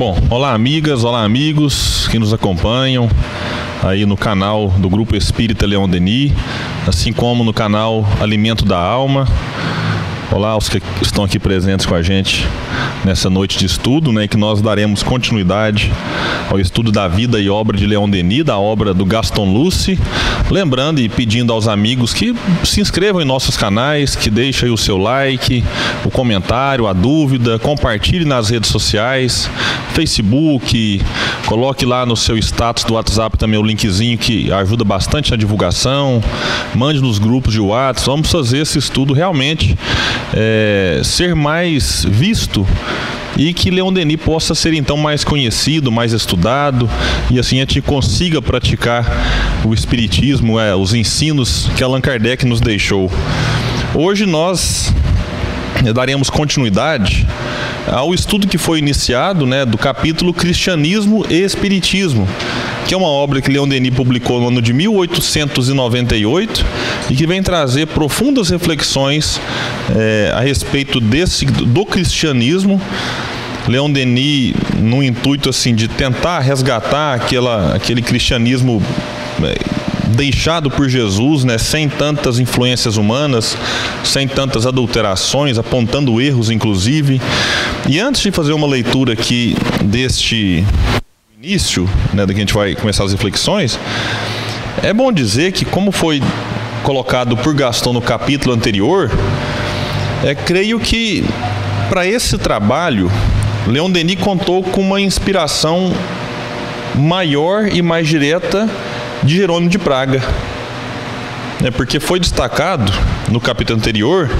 Bom, olá amigas, olá amigos que nos acompanham aí no canal do Grupo Espírita Leão Denis, assim como no canal Alimento da Alma. Olá aos que estão aqui presentes com a gente nessa noite de estudo, né, que nós daremos continuidade ao estudo da vida e obra de Leão Denis, da obra do Gaston Luce. Lembrando e pedindo aos amigos que se inscrevam em nossos canais, que deixem o seu like, o comentário, a dúvida, compartilhe nas redes sociais, Facebook, coloque lá no seu status do WhatsApp também o linkzinho que ajuda bastante na divulgação, mande nos grupos de WhatsApp. Vamos fazer esse estudo realmente é, ser mais visto e que Leon Denis possa ser então mais conhecido, mais estudado e assim a gente consiga praticar o espiritismo, é, os ensinos que Allan Kardec nos deixou. Hoje nós daremos continuidade ao estudo que foi iniciado, né, do capítulo Cristianismo e Espiritismo, que é uma obra que Leon Denis publicou no ano de 1898 e que vem trazer profundas reflexões é, a respeito desse do cristianismo. Leon Denis, no intuito assim de tentar resgatar aquela, aquele cristianismo é, deixado por Jesus, né, sem tantas influências humanas, sem tantas adulterações, apontando erros inclusive. E antes de fazer uma leitura aqui deste início, né, da que a gente vai começar as reflexões, é bom dizer que como foi colocado por Gaston no capítulo anterior, é, creio que para esse trabalho, Leon Denis contou com uma inspiração maior e mais direta de Jerônimo de Praga. É porque foi destacado no capítulo anterior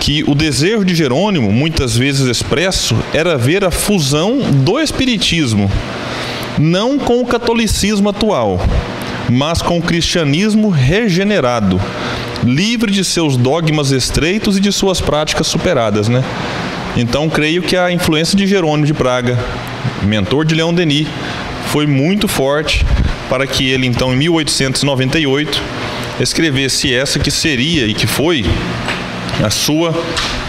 que o desejo de Jerônimo, muitas vezes expresso, era ver a fusão do espiritismo, não com o catolicismo atual, mas com o cristianismo regenerado, livre de seus dogmas estreitos e de suas práticas superadas, né? Então, creio que a influência de Jerônimo de Praga, mentor de Leão Denis, foi muito forte para que ele, então, em 1898, escrevesse essa que seria e que foi a sua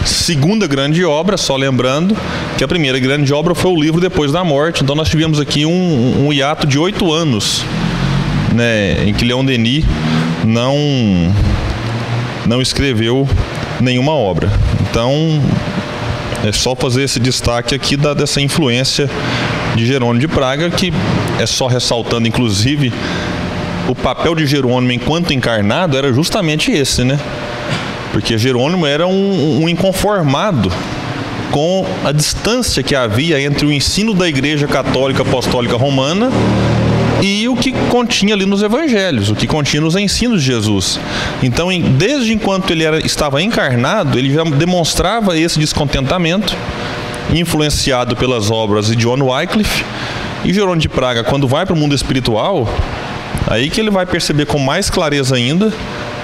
segunda grande obra, só lembrando que a primeira grande obra foi o livro Depois da Morte. Então nós tivemos aqui um, um hiato de oito anos, né, em que Leon Denis não não escreveu nenhuma obra. Então é só fazer esse destaque aqui da, dessa influência de Jerônimo de Praga, que é só ressaltando, inclusive, o papel de Jerônimo enquanto encarnado era justamente esse, né? Porque Jerônimo era um, um inconformado com a distância que havia entre o ensino da Igreja Católica Apostólica Romana e o que continha ali nos evangelhos, o que continha nos ensinos de Jesus. Então, desde enquanto ele era, estava encarnado, ele já demonstrava esse descontentamento influenciado pelas obras de John Wycliffe. E Jerônimo de Praga, quando vai para o mundo espiritual, aí que ele vai perceber com mais clareza ainda,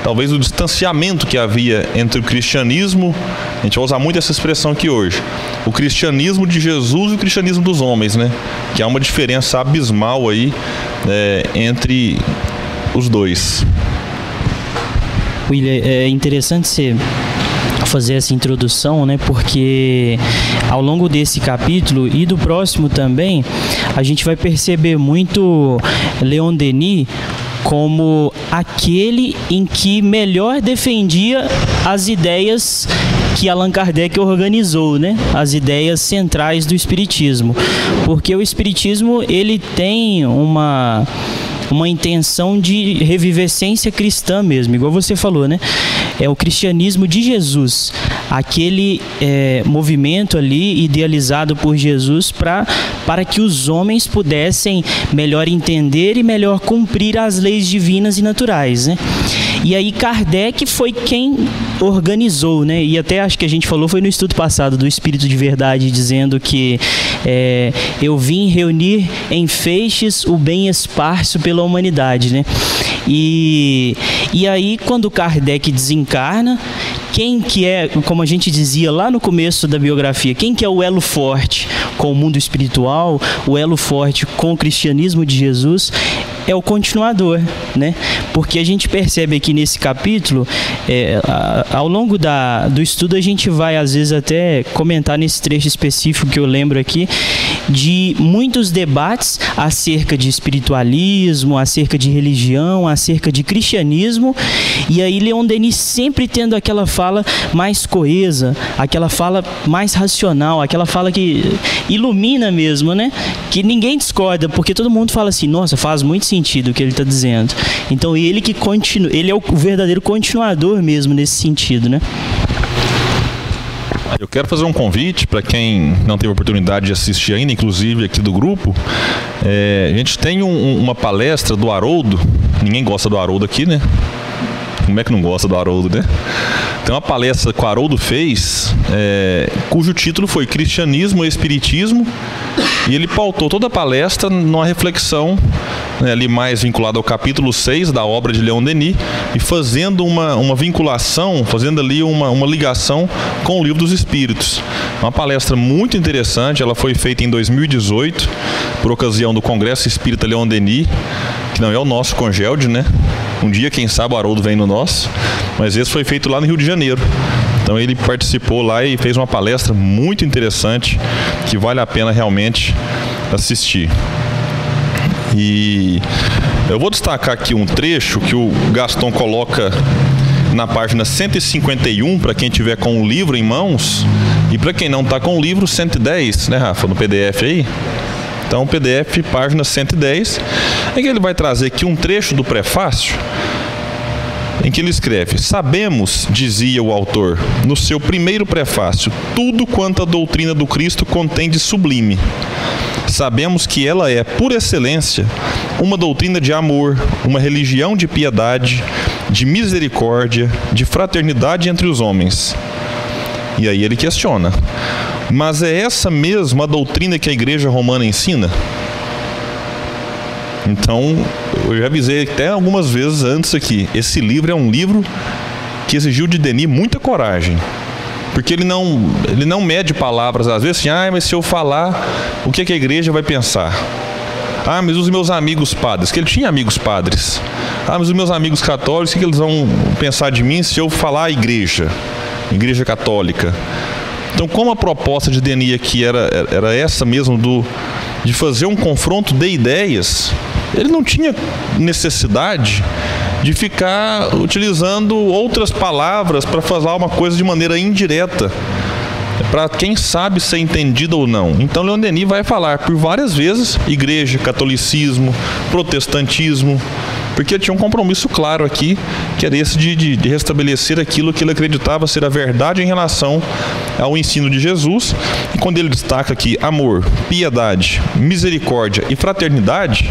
talvez o distanciamento que havia entre o cristianismo, a gente vai usar muito essa expressão aqui hoje, o cristianismo de Jesus e o cristianismo dos homens, né? Que há uma diferença abismal aí é, entre os dois. William, é interessante você fazer essa introdução, né? Porque ao longo desse capítulo e do próximo também, a gente vai perceber muito Leon Denis como aquele em que melhor defendia as ideias que Allan Kardec organizou, né? As ideias centrais do espiritismo. Porque o espiritismo, ele tem uma uma intenção de revivescência cristã mesmo, igual você falou, né? É o cristianismo de Jesus, aquele é, movimento ali idealizado por Jesus pra, para que os homens pudessem melhor entender e melhor cumprir as leis divinas e naturais, né? E aí Kardec foi quem organizou, né? E até acho que a gente falou foi no estudo passado do Espírito de Verdade dizendo que é, eu vim reunir em feixes o bem esparso pela humanidade, né? E, e aí quando Kardec desencarna, quem que é, como a gente dizia lá no começo da biografia, quem que é o elo forte com o mundo espiritual, o elo forte com o cristianismo de Jesus, é o continuador, né? Porque a gente percebe aqui nesse capítulo, é, ao longo da, do estudo a gente vai às vezes até comentar nesse trecho específico que eu lembro aqui, de muitos debates acerca de espiritualismo, acerca de religião, acerca de cristianismo, e aí Leon Denis sempre tendo aquela fala mais coesa, aquela fala mais racional, aquela fala que ilumina mesmo, né? Que ninguém discorda, porque todo mundo fala assim, nossa, faz muito sentido o que ele está dizendo. Então ele que continua, ele é o verdadeiro continuador mesmo nesse sentido, né? Eu quero fazer um convite para quem não teve oportunidade de assistir ainda, inclusive aqui do grupo. É, a gente tem um, uma palestra do Haroldo. Ninguém gosta do Haroldo aqui, né? Como é que não gosta do Haroldo, né? Tem uma palestra que o Haroldo fez, é, cujo título foi Cristianismo e Espiritismo, e ele pautou toda a palestra numa reflexão né, ali mais vinculada ao capítulo 6 da obra de Leon Denis, e fazendo uma, uma vinculação, fazendo ali uma, uma ligação com o livro dos Espíritos. Uma palestra muito interessante, ela foi feita em 2018, por ocasião do Congresso Espírita Leon Denis, que não é o nosso Congelde, né? Um dia, quem sabe, o Haroldo vem no nosso. Mas esse foi feito lá no Rio de Janeiro. Então ele participou lá e fez uma palestra muito interessante que vale a pena realmente assistir. E eu vou destacar aqui um trecho que o Gaston coloca na página 151 para quem tiver com o livro em mãos e para quem não está com o livro 110, né, Rafa, no PDF aí. Então, PDF, página 110, em que ele vai trazer aqui um trecho do prefácio em que ele escreve: Sabemos, dizia o autor, no seu primeiro prefácio, tudo quanto a doutrina do Cristo contém de sublime. Sabemos que ela é, por excelência, uma doutrina de amor, uma religião de piedade, de misericórdia, de fraternidade entre os homens. E aí ele questiona: mas é essa mesma doutrina que a igreja romana ensina? Então, eu já avisei até algumas vezes antes aqui. Esse livro é um livro que exigiu de Denis muita coragem. Porque ele não, ele não mede palavras, às vezes assim, ah, mas se eu falar, o que, que a igreja vai pensar? Ah, mas os meus amigos padres, que ele tinha amigos padres. Ah, mas os meus amigos católicos, o que, que eles vão pensar de mim se eu falar a igreja? Igreja católica. Então, como a proposta de Denis aqui era, era essa mesmo do, de fazer um confronto de ideias, ele não tinha necessidade de ficar utilizando outras palavras para falar uma coisa de maneira indireta para quem sabe ser entendido ou não. Então Leon Denis vai falar por várias vezes igreja, catolicismo, protestantismo, porque tinha um compromisso claro aqui, que era esse de, de, de restabelecer aquilo que ele acreditava ser a verdade em relação ao ensino de Jesus. E quando ele destaca aqui amor, piedade, misericórdia e fraternidade,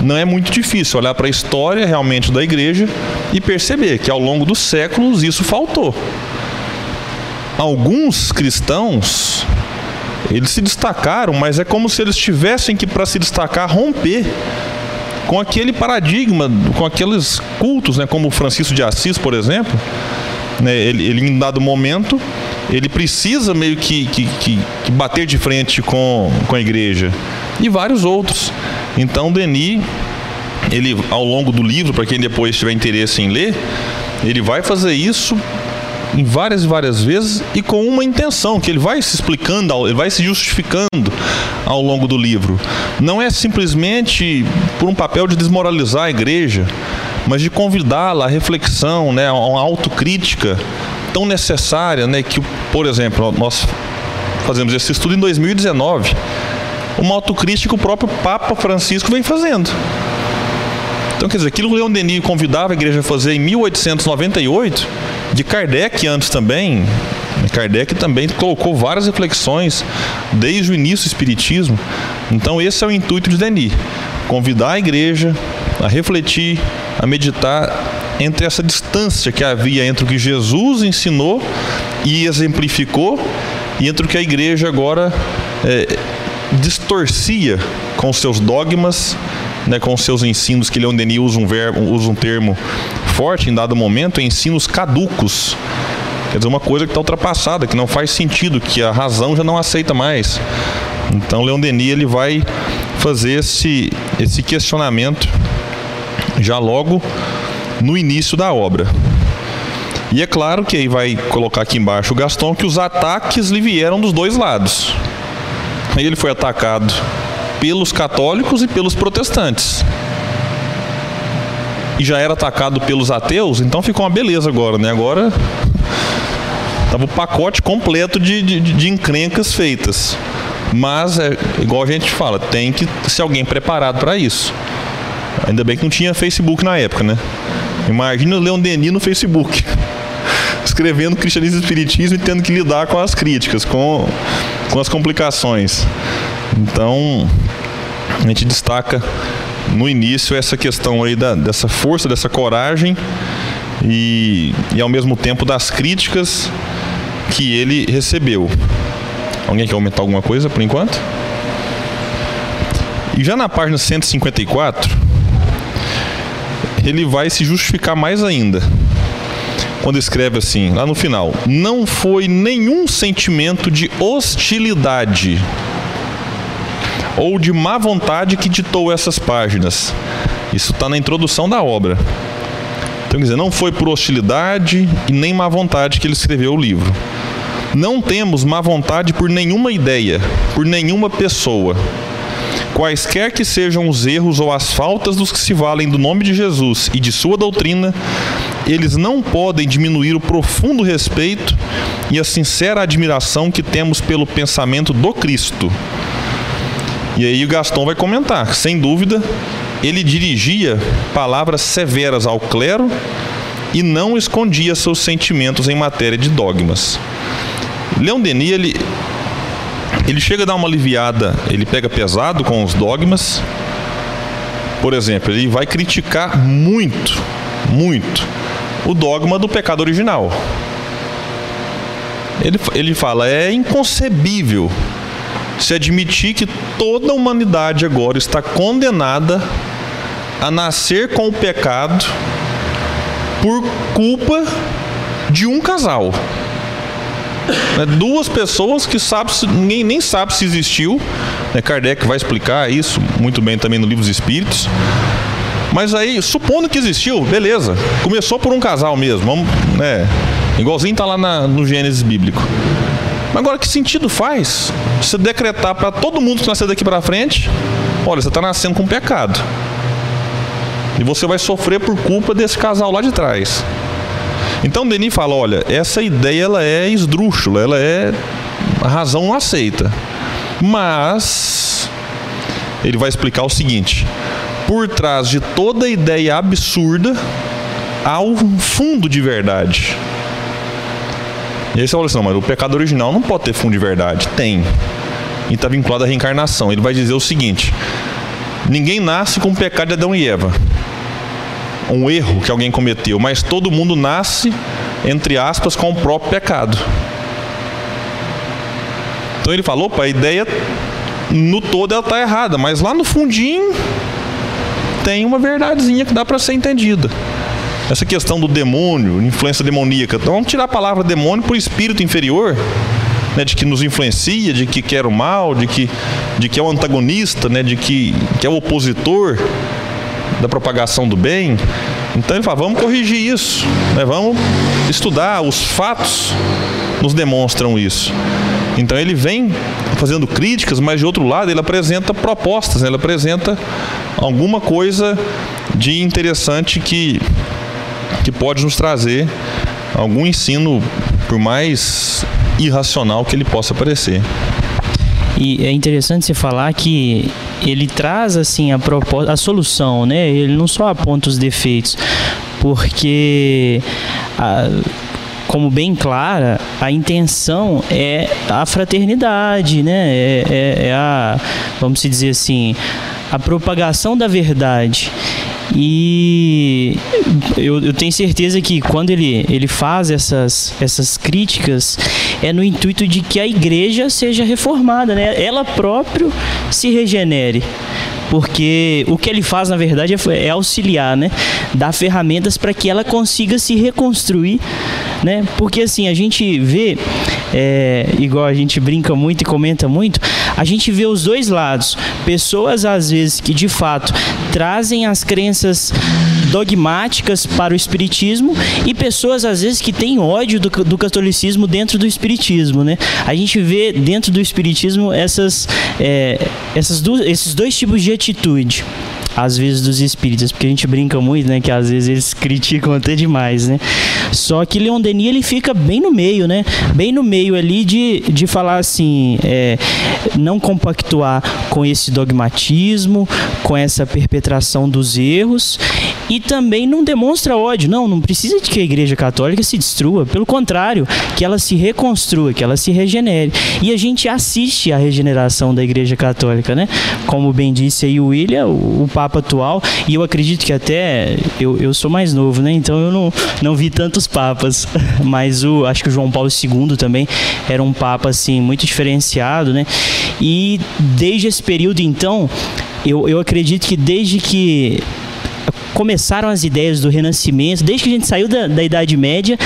não é muito difícil olhar para a história realmente da igreja e perceber que ao longo dos séculos isso faltou. Alguns cristãos eles se destacaram, mas é como se eles tivessem que para se destacar romper com aquele paradigma, com aqueles cultos, né, como Francisco de Assis, por exemplo, né, ele, ele em dado momento ele precisa meio que, que, que, que, bater de frente com, com a igreja e vários outros. Então Denis, ele ao longo do livro, para quem depois tiver interesse em ler, ele vai fazer isso em várias e várias vezes e com uma intenção, que ele vai se explicando, ele vai se justificando ao longo do livro. Não é simplesmente por um papel de desmoralizar a igreja, mas de convidá-la à reflexão, né, a uma autocrítica tão necessária, né, que, por exemplo, nós fazemos esse estudo em 2019. Uma autocrítica que o próprio Papa Francisco vem fazendo. Então, quer dizer, aquilo que Leon Denis convidava a igreja a fazer em 1898, de Kardec antes também, Kardec também colocou várias reflexões desde o início do Espiritismo. Então, esse é o intuito de Denis: convidar a igreja a refletir, a meditar entre essa distância que havia entre o que Jesus ensinou e exemplificou e entre o que a igreja agora é, distorcia com seus dogmas né, com seus ensinos, que Leon Denis usa um, verbo, usa um termo forte em dado momento, ensinos caducos. Quer dizer, uma coisa que está ultrapassada, que não faz sentido, que a razão já não aceita mais. Então, Leon Denis ele vai fazer esse, esse questionamento já logo no início da obra. E é claro que aí vai colocar aqui embaixo o Gaston que os ataques lhe vieram dos dois lados. ele foi atacado pelos católicos e pelos protestantes. E já era atacado pelos ateus, então ficou uma beleza agora, né? Agora Tava o pacote completo de, de, de encrencas feitas. Mas, é, igual a gente fala, tem que ser alguém preparado para isso. Ainda bem que não tinha Facebook na época, né? Imagina o Leon Denis no Facebook, escrevendo cristianismo e espiritismo e tendo que lidar com as críticas, com, com as complicações. Então, a gente destaca no início essa questão aí da, dessa força, dessa coragem e, e ao mesmo tempo das críticas que ele recebeu. Alguém quer aumentar alguma coisa por enquanto? E já na página 154, ele vai se justificar mais ainda. Quando escreve assim, lá no final: Não foi nenhum sentimento de hostilidade ou de má vontade que ditou essas páginas. Isso está na introdução da obra. Então, quer dizer, não foi por hostilidade e nem má vontade que ele escreveu o livro. Não temos má vontade por nenhuma ideia, por nenhuma pessoa. Quaisquer que sejam os erros ou as faltas dos que se valem do nome de Jesus e de sua doutrina, eles não podem diminuir o profundo respeito e a sincera admiração que temos pelo pensamento do Cristo. E aí o Gaston vai comentar, sem dúvida, ele dirigia palavras severas ao clero e não escondia seus sentimentos em matéria de dogmas. Leon Denis, ele, ele chega a dar uma aliviada, ele pega pesado com os dogmas. Por exemplo, ele vai criticar muito, muito o dogma do pecado original. Ele, ele fala: é inconcebível se admitir que toda a humanidade agora está condenada a nascer com o pecado por culpa de um casal. Né, duas pessoas que sabe, ninguém nem sabe se existiu. Né, Kardec vai explicar isso muito bem também no livro dos Espíritos. Mas aí, supondo que existiu, beleza. Começou por um casal mesmo. Vamos, né, igualzinho está lá na, no Gênesis bíblico. Agora, que sentido faz você decretar para todo mundo que nascer daqui para frente: olha, você está nascendo com pecado. E você vai sofrer por culpa desse casal lá de trás. Então Denis fala, olha, essa ideia ela é esdrúxula, ela é a razão não aceita. Mas ele vai explicar o seguinte: por trás de toda ideia absurda há um fundo de verdade. E aí você fala assim, não, mas o pecado original não pode ter fundo de verdade. Tem. E está vinculado à reencarnação. Ele vai dizer o seguinte: ninguém nasce com o pecado de Adão e Eva um erro que alguém cometeu, mas todo mundo nasce, entre aspas, com o próprio pecado. Então ele falou, opa, a ideia no todo ela está errada, mas lá no fundinho tem uma verdadezinha que dá para ser entendida. Essa questão do demônio, influência demoníaca. Então vamos tirar a palavra demônio por espírito inferior, né, de que nos influencia, de que quer o mal, de que, de que é o antagonista, né, de que, que é o opositor da propagação do bem. Então ele fala, vamos corrigir isso, né? vamos estudar, os fatos nos demonstram isso. Então ele vem fazendo críticas, mas de outro lado ele apresenta propostas, né? ele apresenta alguma coisa de interessante que, que pode nos trazer algum ensino, por mais irracional que ele possa parecer. E é interessante você falar que ele traz assim a a solução, né? Ele não só aponta os defeitos, porque a, como bem clara, a intenção é a fraternidade, né? É, é, é a, vamos dizer assim, a propagação da verdade. E eu, eu, tenho certeza que quando ele, ele faz essas, essas críticas, é no intuito de que a igreja seja reformada, né? ela própria se regenere porque o que ele faz na verdade é, é auxiliar, né? Dar ferramentas para que ela consiga se reconstruir, né? Porque assim a gente vê, é, igual a gente brinca muito e comenta muito, a gente vê os dois lados. Pessoas às vezes que de fato trazem as crenças dogmáticas para o espiritismo e pessoas às vezes que têm ódio do, do catolicismo dentro do espiritismo, né? A gente vê dentro do espiritismo essas, é, essas esses dois tipos de atitude às vezes dos espíritas, porque a gente brinca muito, né, que às vezes eles criticam até demais, né? Só que Leon Denis ele fica bem no meio, né? Bem no meio ali de, de falar assim, é, não compactuar com esse dogmatismo, com essa perpetração dos erros e também não demonstra ódio. Não, não precisa de que a Igreja Católica se destrua. Pelo contrário, que ela se reconstrua, que ela se regenere. E a gente assiste à regeneração da Igreja Católica, né? Como bem disse aí o William, o, o Atual, e eu acredito que até eu, eu sou mais novo, né? Então eu não, não vi tantos papas, mas o acho que o João Paulo II também era um papa assim muito diferenciado, né? E desde esse período então, eu, eu acredito que desde que começaram as ideias do Renascimento, desde que a gente saiu da, da Idade Média,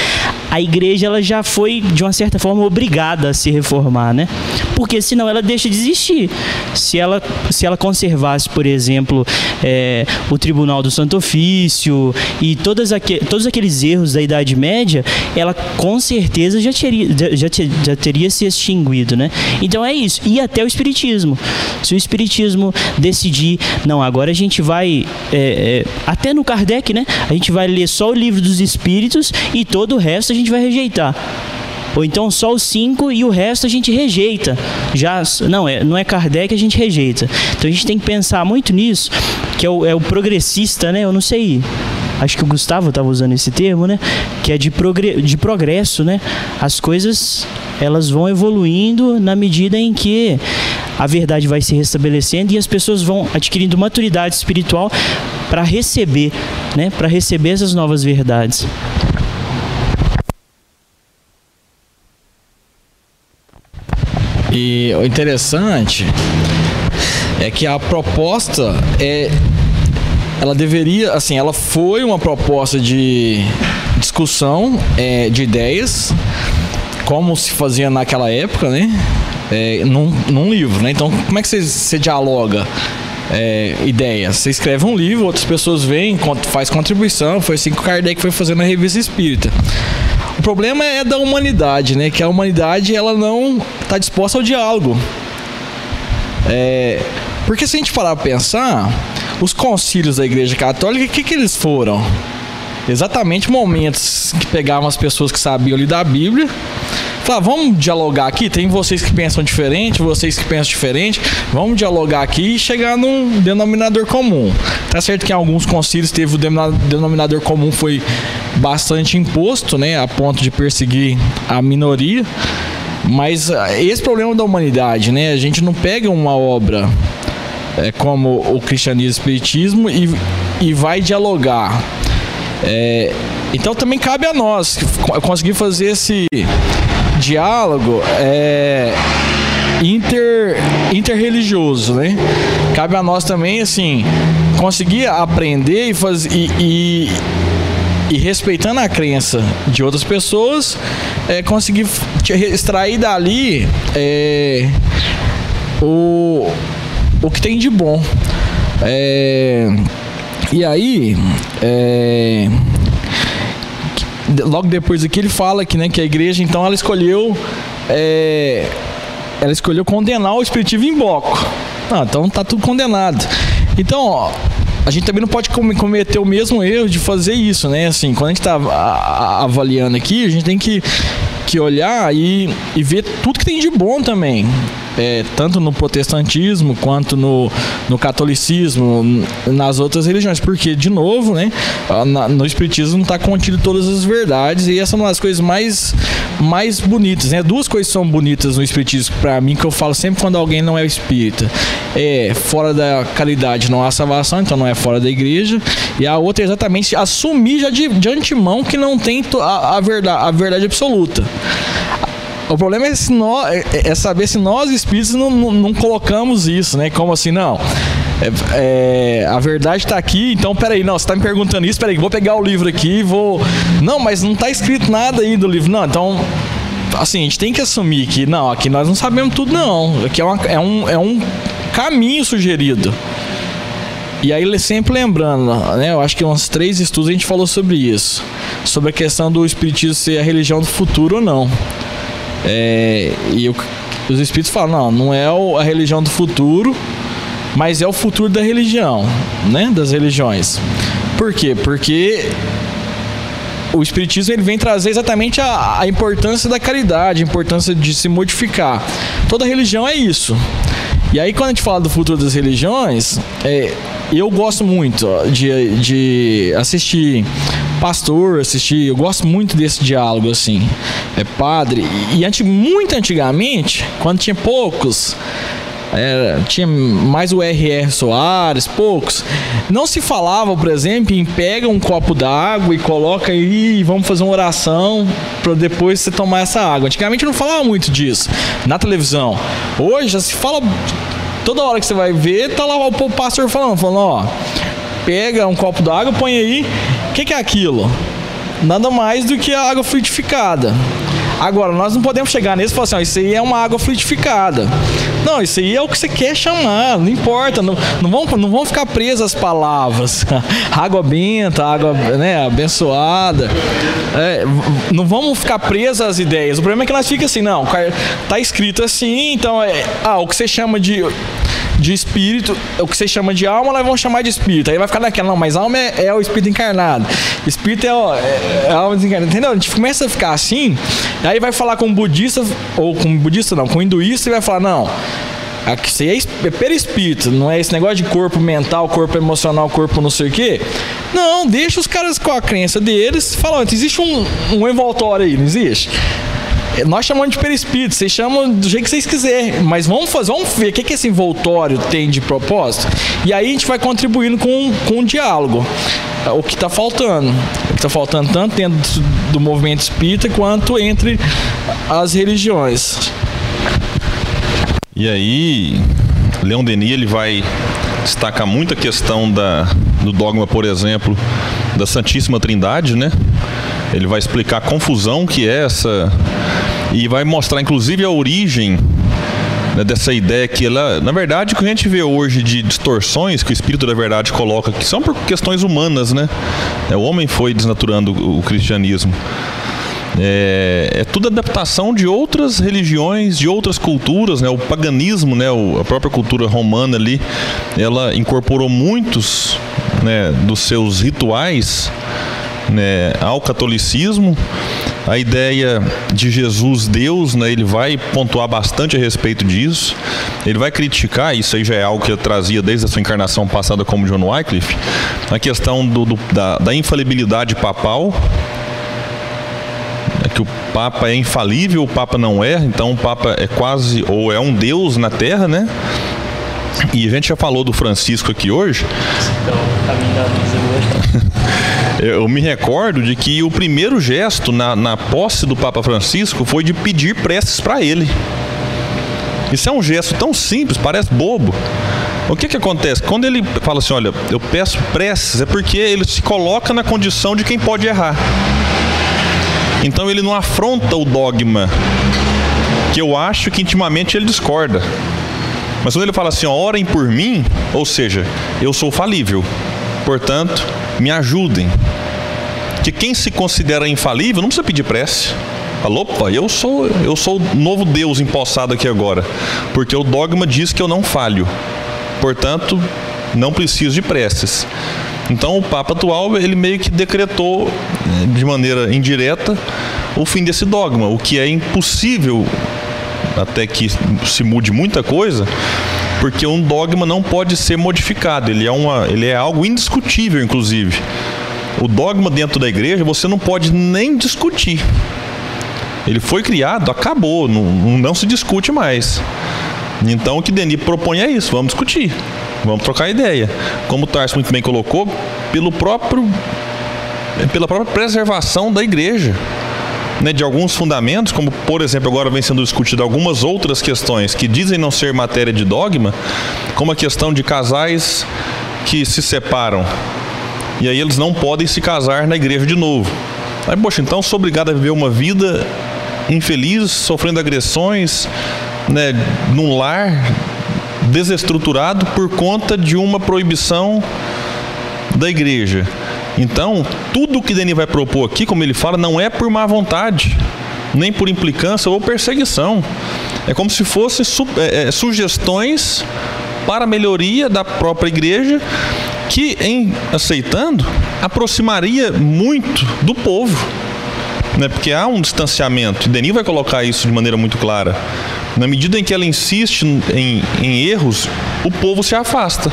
a igreja ela já foi de uma certa forma obrigada a se reformar, né? Porque senão ela deixa de existir. Se ela, se ela conservasse, por exemplo, é, o Tribunal do Santo Ofício e todas aqu todos aqueles erros da Idade Média, ela com certeza já teria, já, já teria se extinguido, né? Então é isso. E até o Espiritismo. Se o Espiritismo decidir, não, agora a gente vai, é, é, até no Kardec, né? A gente vai ler só o livro dos Espíritos e todo o resto a gente vai rejeitar. Ou então só os cinco e o resto a gente rejeita. Já não é, não é Kardec a gente rejeita. Então a gente tem que pensar muito nisso, que é o, é o progressista, né? Eu não sei. Acho que o Gustavo estava usando esse termo, né? Que é de, progre de progresso, né? As coisas elas vão evoluindo na medida em que a verdade vai se restabelecendo e as pessoas vão adquirindo maturidade espiritual para receber, né? Para receber essas novas verdades. E o interessante é que a proposta é ela deveria, assim, ela foi uma proposta de discussão é, de ideias, como se fazia naquela época, né? É, num, num livro, né? Então, como é que você, dialoga é, ideias? Você escreve um livro, outras pessoas vêm, faz contribuição. Foi assim que o Kardec foi fazendo a revista Espírita. O problema é da humanidade, né? Que a humanidade ela não está disposta ao diálogo. É, porque se a gente parar para pensar, os concílios da Igreja Católica, o que, que eles foram? Exatamente momentos que pegavam as pessoas que sabiam ler da Bíblia Falar, vamos dialogar aqui. Tem vocês que pensam diferente, vocês que pensam diferente. Vamos dialogar aqui e chegar num denominador comum. Tá certo que em alguns concílios teve o denominador comum foi bastante imposto, né, a ponto de perseguir a minoria. Mas ah, esse problema da humanidade, né, a gente não pega uma obra é, como o cristianismo e o espiritismo e, e vai dialogar. É, então também cabe a nós conseguir fazer esse diálogo é inter interreligioso, né? Cabe a nós também assim conseguir aprender e fazer e, e, e respeitando a crença de outras pessoas, é, conseguir extrair dali é, o, o que tem de bom. É, e aí, é, logo depois aqui ele fala que, né, que a igreja então ela escolheu é, ela escolheu condenar o espiritismo em bloco. Ah, então tá tudo condenado. Então, ó, a gente também não pode cometer o mesmo erro de fazer isso, né? Assim, quando a gente está avaliando aqui, a gente tem que, que olhar e, e ver tudo que tem de bom também é, tanto no protestantismo quanto no, no catolicismo, nas outras religiões, porque, de novo, né, no espiritismo está contido todas as verdades e essa é uma das coisas mais, mais bonitas, né? Duas coisas são bonitas no espiritismo para mim que eu falo sempre quando alguém não é espírita. É fora da caridade não há salvação, então não é fora da igreja. E a outra é exatamente assumir já de, de antemão que não tem a, a verdade, a verdade absoluta. O problema é, se nós, é, é saber se nós espíritos não, não, não, colocamos isso, né? Como assim, não. É, é, a verdade está aqui, então peraí, não, você está me perguntando isso, peraí, vou pegar o livro aqui e vou. Não, mas não está escrito nada aí do livro. Não, então assim, a gente tem que assumir que, não, aqui nós não sabemos tudo, não. Aqui é, uma, é, um, é um caminho sugerido. E aí, sempre lembrando, né? Eu acho que uns três estudos a gente falou sobre isso. Sobre a questão do espiritismo ser a religião do futuro ou não. É, e os espíritos falam, não, não é a religião do futuro, mas é o futuro da religião, né? Das religiões. Por quê? Porque o Espiritismo ele vem trazer exatamente a, a importância da caridade, a importância de se modificar. Toda religião é isso. E aí, quando a gente fala do futuro das religiões, é, eu gosto muito de, de assistir pastor, assistir, eu gosto muito desse diálogo assim. É padre. E, e muito antigamente, quando tinha poucos, era, tinha mais o R.R. Soares, poucos. Não se falava, por exemplo, em pega um copo d'água e coloca aí vamos fazer uma oração para depois você tomar essa água. Antigamente não falava muito disso na televisão. Hoje já se fala toda hora que você vai ver, tá lá o pastor falando, falando, ó, pega um copo d'água, põe aí. O que, que é aquilo? Nada mais do que a água frutificada. Agora, nós não podemos chegar nesse e falar assim, isso aí é uma água frutificada. Não, isso aí é o que você quer chamar, não importa. Não, não, vão, não vão ficar presas as palavras. água benta, água né, abençoada. É, não vamos ficar presas às ideias. O problema é que nós fica assim, não, tá escrito assim, então é. Ah, o que você chama de de espírito, o que você chama de alma, nós vamos chamar de espírito. Aí vai ficar naquela, não, mas alma é, é o espírito encarnado. Espírito é, o, é, é alma desencarnada. Entendeu? A gente começa a ficar assim, aí vai falar com um budista, ou com budista não, com um hinduísta e vai falar, não. Aqui você é, é perispírito, não é esse negócio de corpo mental, corpo emocional, corpo não sei o quê. Não, deixa os caras com a crença deles falando, existe um, um envoltório aí, não existe? Nós chamamos de perispírito, vocês chamam do jeito que vocês quiserem, mas vamos fazer, vamos ver o que, que esse envoltório tem de propósito. E aí a gente vai contribuindo com, com um diálogo. O que está faltando. O que está faltando tanto dentro do movimento espírita quanto entre as religiões. E aí, Leon Denis ele vai destacar muito a questão da, do dogma, por exemplo, da Santíssima Trindade, né? Ele vai explicar a confusão que é essa e vai mostrar inclusive a origem né, dessa ideia que ela, na verdade, o que a gente vê hoje de distorções que o espírito da verdade coloca, que são por questões humanas, né? É, o homem foi desnaturando o cristianismo. É, é, tudo adaptação de outras religiões, de outras culturas, né? O paganismo, né? O, a própria cultura romana ali, ela incorporou muitos né, dos seus rituais né, ao catolicismo. A ideia de Jesus Deus, né, ele vai pontuar bastante a respeito disso. Ele vai criticar, isso aí já é algo que ele trazia desde a sua encarnação passada como John Wycliffe, a questão do, do, da, da infalibilidade papal, é que o Papa é infalível, o Papa não é, então o Papa é quase ou é um Deus na Terra, né? E a gente já falou do Francisco aqui hoje. Eu me recordo de que o primeiro gesto na, na posse do Papa Francisco foi de pedir preces para ele. Isso é um gesto tão simples, parece bobo. O que que acontece? Quando ele fala assim, olha, eu peço preces, é porque ele se coloca na condição de quem pode errar. Então ele não afronta o dogma, que eu acho que intimamente ele discorda. Mas quando ele fala assim, orem por mim, ou seja, eu sou falível. Portanto, me ajudem. Que quem se considera infalível não precisa pedir prece. Fala, opa, eu sou, eu sou o novo Deus empossado aqui agora. Porque o dogma diz que eu não falho. Portanto, não preciso de preces. Então o Papa atual, ele meio que decretou eh, de maneira indireta o fim desse dogma, o que é impossível até que se mude muita coisa, porque um dogma não pode ser modificado, ele é, uma, ele é algo indiscutível, inclusive. O dogma dentro da igreja você não pode nem discutir. Ele foi criado, acabou, não, não se discute mais. Então o que Denis propõe é isso, vamos discutir, vamos trocar ideia. Como o Tarso muito bem colocou, pelo próprio, pela própria preservação da igreja né, de alguns fundamentos, como por exemplo agora vem sendo discutido algumas outras questões que dizem não ser matéria de dogma, como a questão de casais que se separam e aí eles não podem se casar na igreja de novo. Aí, poxa, então sou obrigado a viver uma vida infeliz, sofrendo agressões, né, num lar desestruturado por conta de uma proibição da igreja. Então, tudo que Denis vai propor aqui, como ele fala, não é por má vontade, nem por implicância ou perseguição. É como se fossem su é, é, sugestões para a melhoria da própria igreja, que, em aceitando, aproximaria muito do povo. Né? Porque há um distanciamento, e Denis vai colocar isso de maneira muito clara. Na medida em que ela insiste em, em erros, o povo se afasta.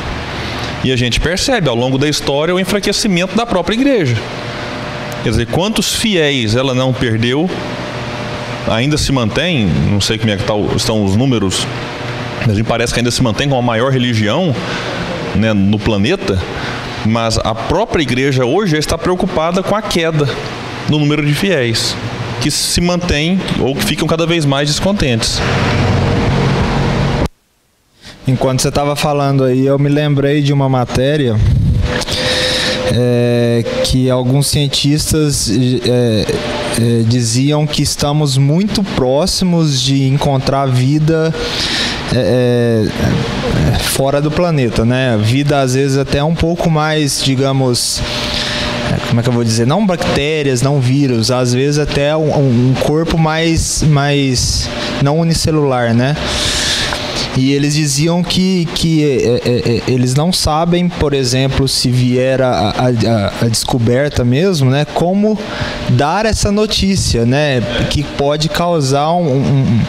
E a gente percebe ao longo da história o enfraquecimento da própria igreja. Quer dizer, quantos fiéis ela não perdeu, ainda se mantém, não sei como é que tá, estão os números, mas me parece que ainda se mantém como a maior religião né, no planeta, mas a própria igreja hoje está preocupada com a queda no número de fiéis, que se mantém ou que ficam cada vez mais descontentes. Enquanto você estava falando aí, eu me lembrei de uma matéria é, que alguns cientistas é, é, diziam que estamos muito próximos de encontrar vida é, é, fora do planeta, né? Vida às vezes até um pouco mais, digamos, é, como é que eu vou dizer? Não bactérias, não vírus, às vezes até um, um corpo mais, mais não unicelular, né? E eles diziam que, que é, é, é, eles não sabem, por exemplo, se vier a, a, a, descoberta mesmo, né, como dar essa notícia, né, que pode causar um, um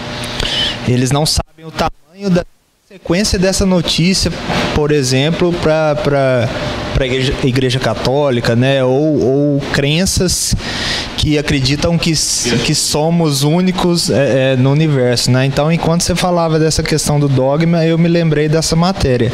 eles não sabem o tamanho da sequência dessa notícia, por exemplo, para igreja, igreja, católica, né? Ou, ou crenças que acreditam que, que somos únicos é, é, no universo, né? Então, enquanto você falava dessa questão do dogma, eu me lembrei dessa matéria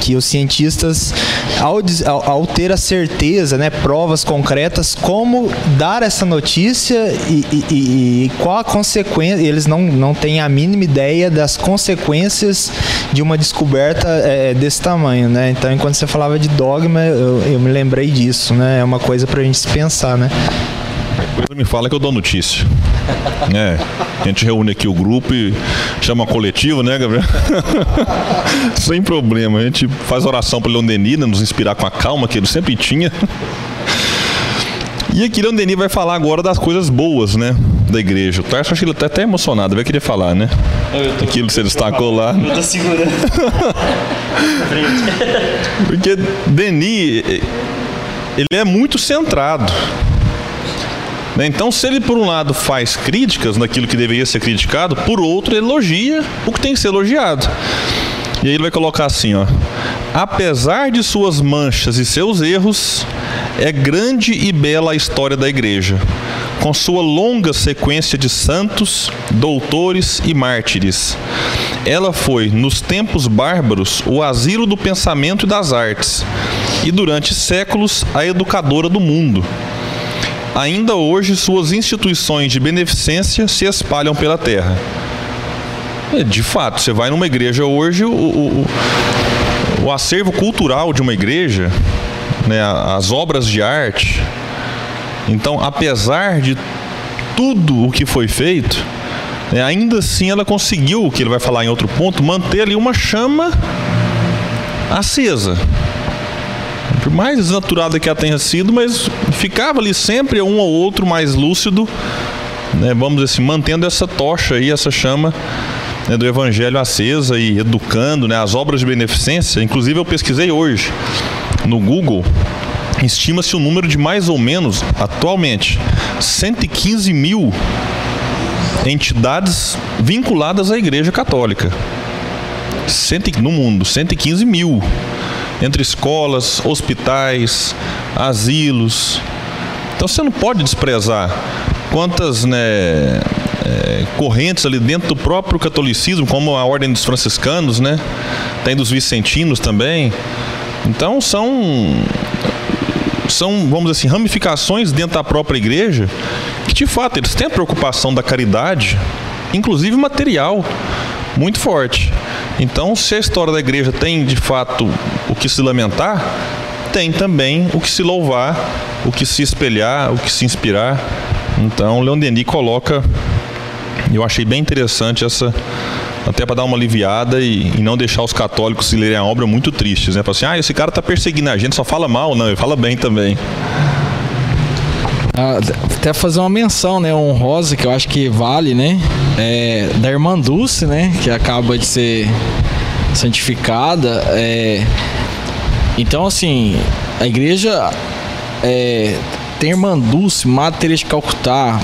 que os cientistas, ao, ao, ter a certeza, né, provas concretas, como dar essa notícia e, e, e, qual a consequência, eles não, não têm a mínima ideia das consequências de uma descoberta é, desse tamanho, né? Então, enquanto você falava de dogma, eu, eu me lembrei disso, né? É uma coisa para a gente se pensar, né? Coisa me fala que eu dou notícia. É, a gente reúne aqui o grupo e chama coletivo, né, Gabriel? Sem problema. A gente faz oração para o Leon Denis, né, nos inspirar com a calma que ele sempre tinha. E aqui Leon Denis vai falar agora das coisas boas, né? Da igreja. O Tarso acho que ele tá até emocionado, vai querer falar, né? Tô, Aquilo que você destacou lá. Eu tô segurando. Porque Denis, ele é muito centrado. Né? Então, se ele, por um lado, faz críticas naquilo que deveria ser criticado, por outro, elogia o que tem que ser elogiado. E aí ele vai colocar assim, ó. Apesar de suas manchas e seus erros, é grande e bela a história da igreja, com sua longa sequência de santos, doutores e mártires. Ela foi, nos tempos bárbaros, o asilo do pensamento e das artes, e durante séculos a educadora do mundo ainda hoje suas instituições de beneficência se espalham pela terra. É, de fato, você vai numa igreja hoje, o, o, o acervo cultural de uma igreja, né, as obras de arte. Então, apesar de tudo o que foi feito, né, ainda assim ela conseguiu, o que ele vai falar em outro ponto, manter ali uma chama acesa por mais desnaturada que ela tenha sido, mas ficava ali sempre um ou outro mais lúcido, né, vamos assim, mantendo essa tocha aí, essa chama né, do Evangelho acesa e educando né, as obras de beneficência. Inclusive, eu pesquisei hoje no Google, estima-se o número de mais ou menos, atualmente, 115 mil entidades vinculadas à Igreja Católica. No mundo, 115 mil entre escolas, hospitais, asilos. Então você não pode desprezar quantas né, é, correntes ali dentro do próprio catolicismo, como a ordem dos franciscanos, né? Tem dos vicentinos também. Então são são, vamos dizer assim, ramificações dentro da própria igreja que de fato eles têm a preocupação da caridade, inclusive material, muito forte. Então, se a história da igreja tem de fato que se lamentar, tem também o que se louvar, o que se espelhar, o que se inspirar. Então, Leon Denis coloca, eu achei bem interessante essa, até para dar uma aliviada e, e, não deixar os católicos lerem a obra muito tristes, né? Falar assim, ah, esse cara tá perseguindo a gente, só fala mal, não, ele fala bem também. Ah, até fazer uma menção, né, honrosa que eu acho que vale, né, é, da irmã Dulce, né, que acaba de ser santificada. É, então, assim, a igreja é, tem irmã Dulce, Madre de Calcutá,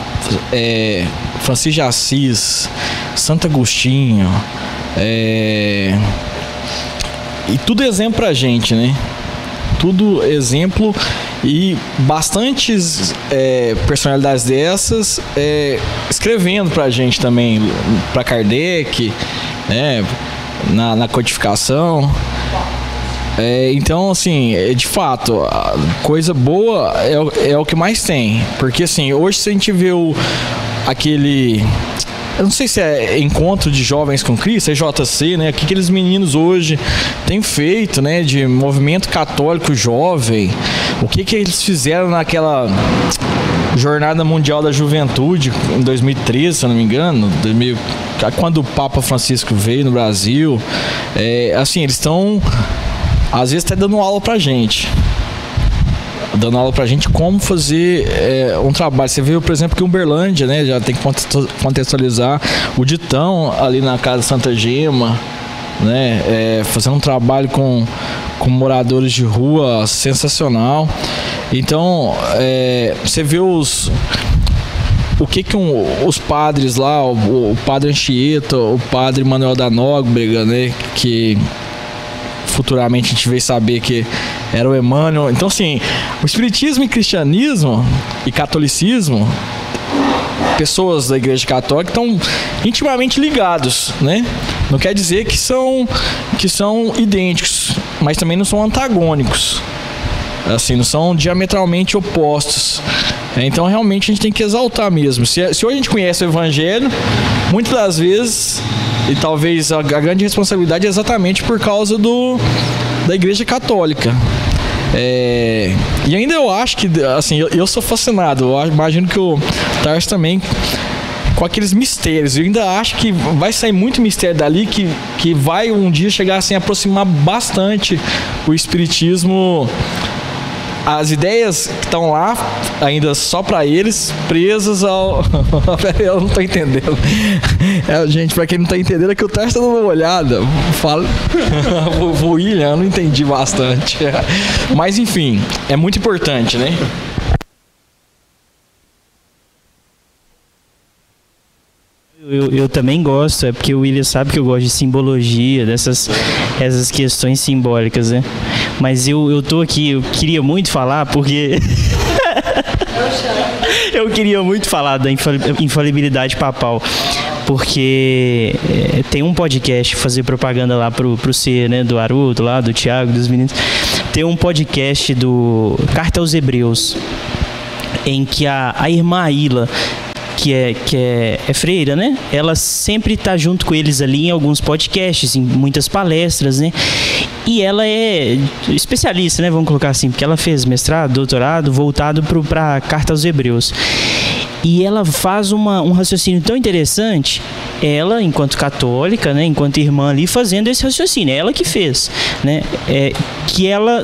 é, Francisco de Assis, Santo Agostinho, é, e tudo exemplo pra gente, né? Tudo exemplo e bastantes é, personalidades dessas é, escrevendo pra gente também, pra Kardec, né, na, na codificação. É, então, assim, é, de fato, coisa boa é, é o que mais tem. Porque, assim, hoje se a gente vê o, aquele eu não sei se é encontro de jovens com Cristo, é JC, né? O que aqueles meninos hoje têm feito, né? De movimento católico jovem. O que que eles fizeram naquela Jornada Mundial da Juventude em 2013, se eu não me engano, 2000, quando o Papa Francisco veio no Brasil. É, assim, eles estão às vezes até dando aula pra gente dando aula pra gente como fazer é, um trabalho. Você viu, por exemplo, que Uberlândia, né, já tem que contextualizar o Ditão ali na Casa Santa Gema, né, é, fazendo um trabalho com, com moradores de rua sensacional. Então, é, você vê os o que que um, os padres lá, o, o padre Anchieta, o padre Manuel da Nóbrega, né, que futuramente a gente veio saber que era o Emmanuel. Então, assim, o Espiritismo e Cristianismo e Catolicismo, pessoas da Igreja Católica estão intimamente ligados, né? Não quer dizer que são, que são idênticos, mas também não são antagônicos. Assim, não são diametralmente opostos. Então, realmente, a gente tem que exaltar mesmo. Se, se hoje a gente conhece o Evangelho, muitas das vezes e talvez a, a grande responsabilidade é exatamente por causa do, da Igreja Católica. É, e ainda eu acho que, assim, eu, eu sou fascinado. Eu imagino que o Tars também com aqueles mistérios. Eu ainda acho que vai sair muito mistério dali que, que vai um dia chegar assim, aproximar bastante o espiritismo as ideias que estão lá, ainda só para eles, presas ao. eu não tô entendendo. É, gente, para quem não tá entendendo, é que o teste tá dando uma olhada. Fala. o William, eu não entendi bastante. Mas enfim, é muito importante, né? Eu, eu, também gosto, é porque o William sabe que eu gosto de simbologia, dessas essas questões simbólicas, né? Mas eu, eu tô aqui, eu queria muito falar porque. eu queria muito falar da infalibilidade papal porque é, tem um podcast, fazer propaganda lá pro, pro C, né, do Aruto, lá, do Thiago, dos meninos. Tem um podcast do Carta aos Hebreus, em que a, a irmã Ila que é, que é, é freira, né? Ela sempre está junto com eles ali em alguns podcasts, em muitas palestras, né? E ela é especialista, né? Vamos colocar assim, porque ela fez mestrado, doutorado, voltado para a Carta aos Hebreus. E ela faz uma, um raciocínio tão interessante, ela, enquanto católica, né, enquanto irmã ali, fazendo esse raciocínio, é ela que fez, né, é, que ela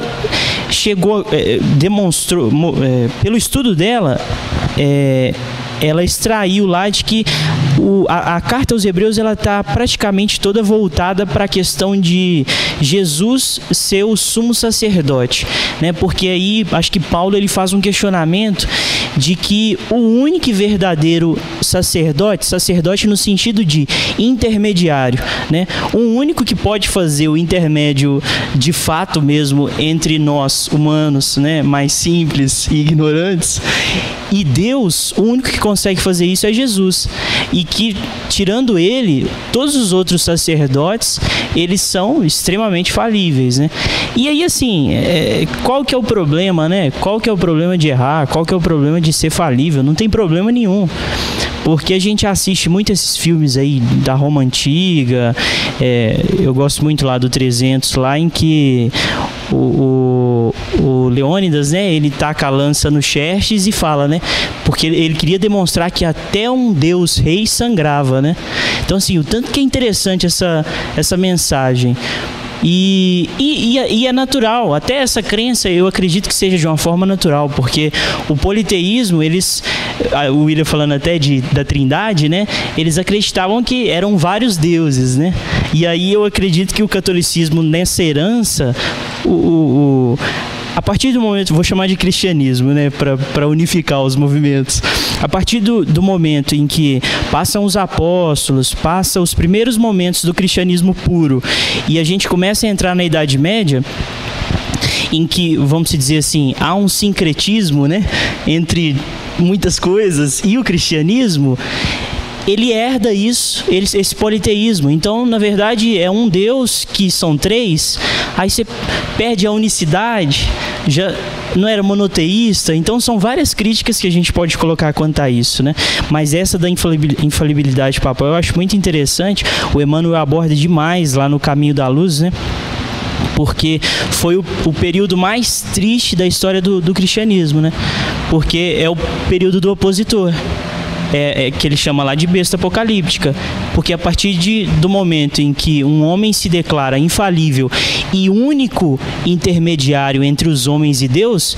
chegou, é, demonstrou, é, pelo estudo dela, é, ela extraiu lá de que o, a, a, carta aos Hebreus ela está praticamente toda voltada para a questão de Jesus ser o sumo sacerdote, né? Porque aí acho que Paulo ele faz um questionamento de que o único e verdadeiro sacerdote, sacerdote no sentido de intermediário, né? O único que pode fazer o intermédio de fato mesmo entre nós humanos, né? Mais simples e ignorantes e Deus, o único que consegue fazer isso é Jesus. E que, tirando ele, todos os outros sacerdotes, eles são extremamente falíveis, né? E aí, assim, é, qual que é o problema, né? Qual que é o problema de errar? Qual que é o problema de ser falível? Não tem problema nenhum porque a gente assiste muito esses filmes aí da Roma Antiga, é, eu gosto muito lá do 300, lá em que o, o, o Leônidas, né, ele taca a lança no Xerxes e fala, né, porque ele queria demonstrar que até um deus rei sangrava, né. Então assim, o tanto que é interessante essa essa mensagem. E, e, e, é natural, até essa crença eu acredito que seja de uma forma natural, porque o politeísmo, eles, o William falando até de, da trindade, né? Eles acreditavam que eram vários deuses, né? E aí eu acredito que o catolicismo nessa herança, o, o, a partir do momento, vou chamar de cristianismo, né, para unificar os movimentos. A partir do, do momento em que passam os apóstolos, passam os primeiros momentos do cristianismo puro e a gente começa a entrar na Idade Média, em que, vamos dizer assim, há um sincretismo né, entre muitas coisas e o cristianismo, ele herda isso, esse politeísmo. Então, na verdade, é um Deus que são três, aí você perde a unicidade, já não era monoteísta, então são várias críticas que a gente pode colocar quanto a isso, né? Mas essa da infalibilidade papal eu acho muito interessante. O Emmanuel aborda demais lá no Caminho da Luz, né? porque foi o, o, período mais triste da história do, do cristianismo, né? Porque é o período do opositor é, é, que ele chama lá de besta apocalíptica, porque a partir de, do momento em que um homem se declara infalível e único intermediário entre os homens e Deus,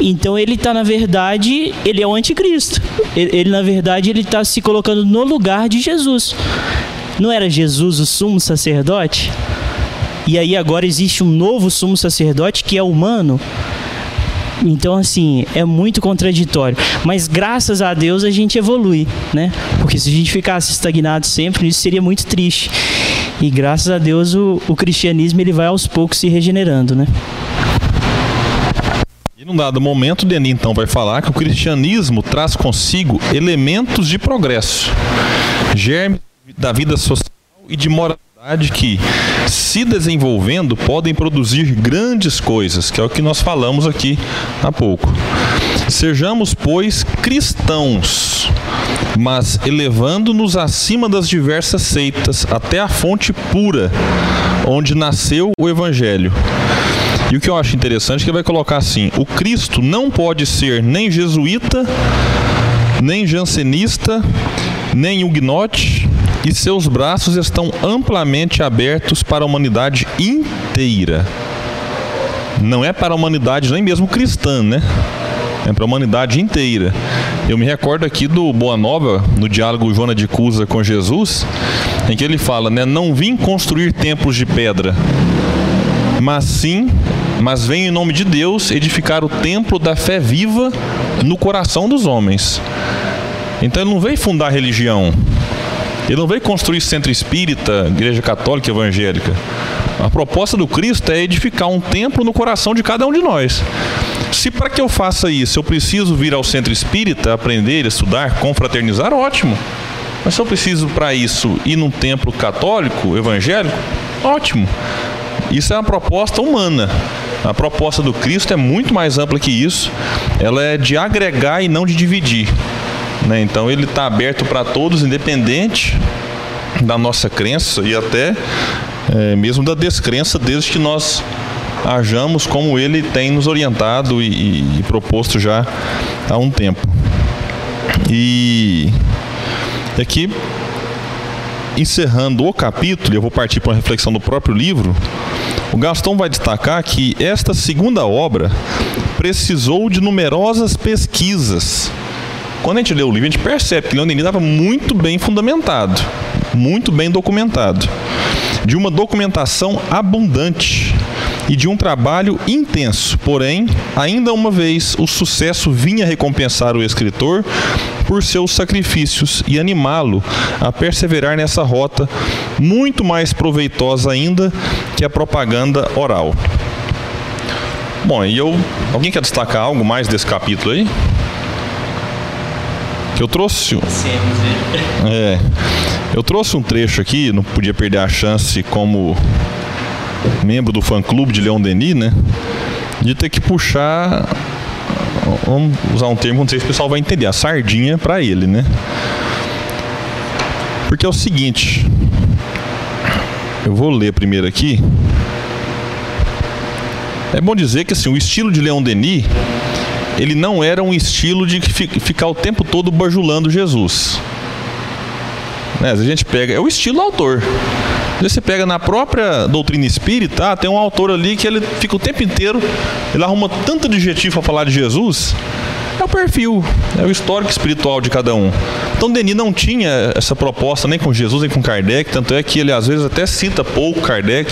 então ele está na verdade ele é o anticristo. Ele, ele na verdade ele está se colocando no lugar de Jesus. Não era Jesus o sumo sacerdote? E aí agora existe um novo sumo sacerdote que é humano. Então, assim, é muito contraditório. Mas graças a Deus a gente evolui, né? Porque se a gente ficasse estagnado sempre, isso seria muito triste. E graças a Deus o, o cristianismo ele vai aos poucos se regenerando, né? E num dado momento, Denis então vai falar que o cristianismo traz consigo elementos de progresso, germes da vida social e de moralidade que, se desenvolvendo, podem produzir grandes coisas, que é o que nós falamos aqui há pouco. Sejamos, pois, cristãos, mas elevando-nos acima das diversas seitas, até a fonte pura, onde nasceu o Evangelho. E o que eu acho interessante é que vai colocar assim: o Cristo não pode ser nem jesuíta, nem jansenista, nem huguenote, e seus braços estão amplamente abertos para a humanidade inteira. Não é para a humanidade nem mesmo cristã, né? É para a humanidade inteira. Eu me recordo aqui do Boa Nova, no diálogo Joana de Cusa com Jesus, em que ele fala, né? Não vim construir templos de pedra, mas sim, mas venho em nome de Deus edificar o templo da fé viva no coração dos homens. Então ele não veio fundar religião, ele não veio construir centro espírita, igreja católica evangélica. A proposta do Cristo é edificar um templo no coração de cada um de nós. Se para que eu faça isso eu preciso vir ao centro espírita, aprender, estudar, confraternizar, ótimo. Mas se eu preciso para isso ir num templo católico, evangélico, ótimo. Isso é uma proposta humana. A proposta do Cristo é muito mais ampla que isso. Ela é de agregar e não de dividir. Né? Então ele está aberto para todos, independente da nossa crença e até é, mesmo da descrença, desde que nós hajamos como ele tem nos orientado e, e proposto já há um tempo. E aqui, encerrando o capítulo, eu vou partir para uma reflexão do próprio livro. O Gastão vai destacar que esta segunda obra precisou de numerosas pesquisas quando a gente lê o livro, a gente percebe que Leon Denis estava muito bem fundamentado, muito bem documentado, de uma documentação abundante e de um trabalho intenso. Porém, ainda uma vez, o sucesso vinha recompensar o escritor por seus sacrifícios e animá-lo a perseverar nessa rota muito mais proveitosa ainda que a propaganda oral. Bom, e eu. Alguém quer destacar algo mais desse capítulo aí? Eu trouxe. É. Eu trouxe um trecho aqui, não podia perder a chance como membro do fã clube de Leon Denis, né? De ter que puxar. Vamos usar um termo, não sei se o pessoal vai entender, a sardinha para ele, né? Porque é o seguinte. Eu vou ler primeiro aqui. É bom dizer que assim, o estilo de Leon Denis, ele não era um estilo de ficar o tempo todo bajulando Jesus. Né? A gente pega, é o estilo do autor. Você pega na própria doutrina espírita, ah, tem um autor ali que ele fica o tempo inteiro, ele arruma tanto adjetivo para falar de Jesus, é o perfil, é o histórico espiritual de cada um. Então Denis não tinha essa proposta nem com Jesus nem com Kardec, tanto é que ele às vezes até cita pouco Kardec.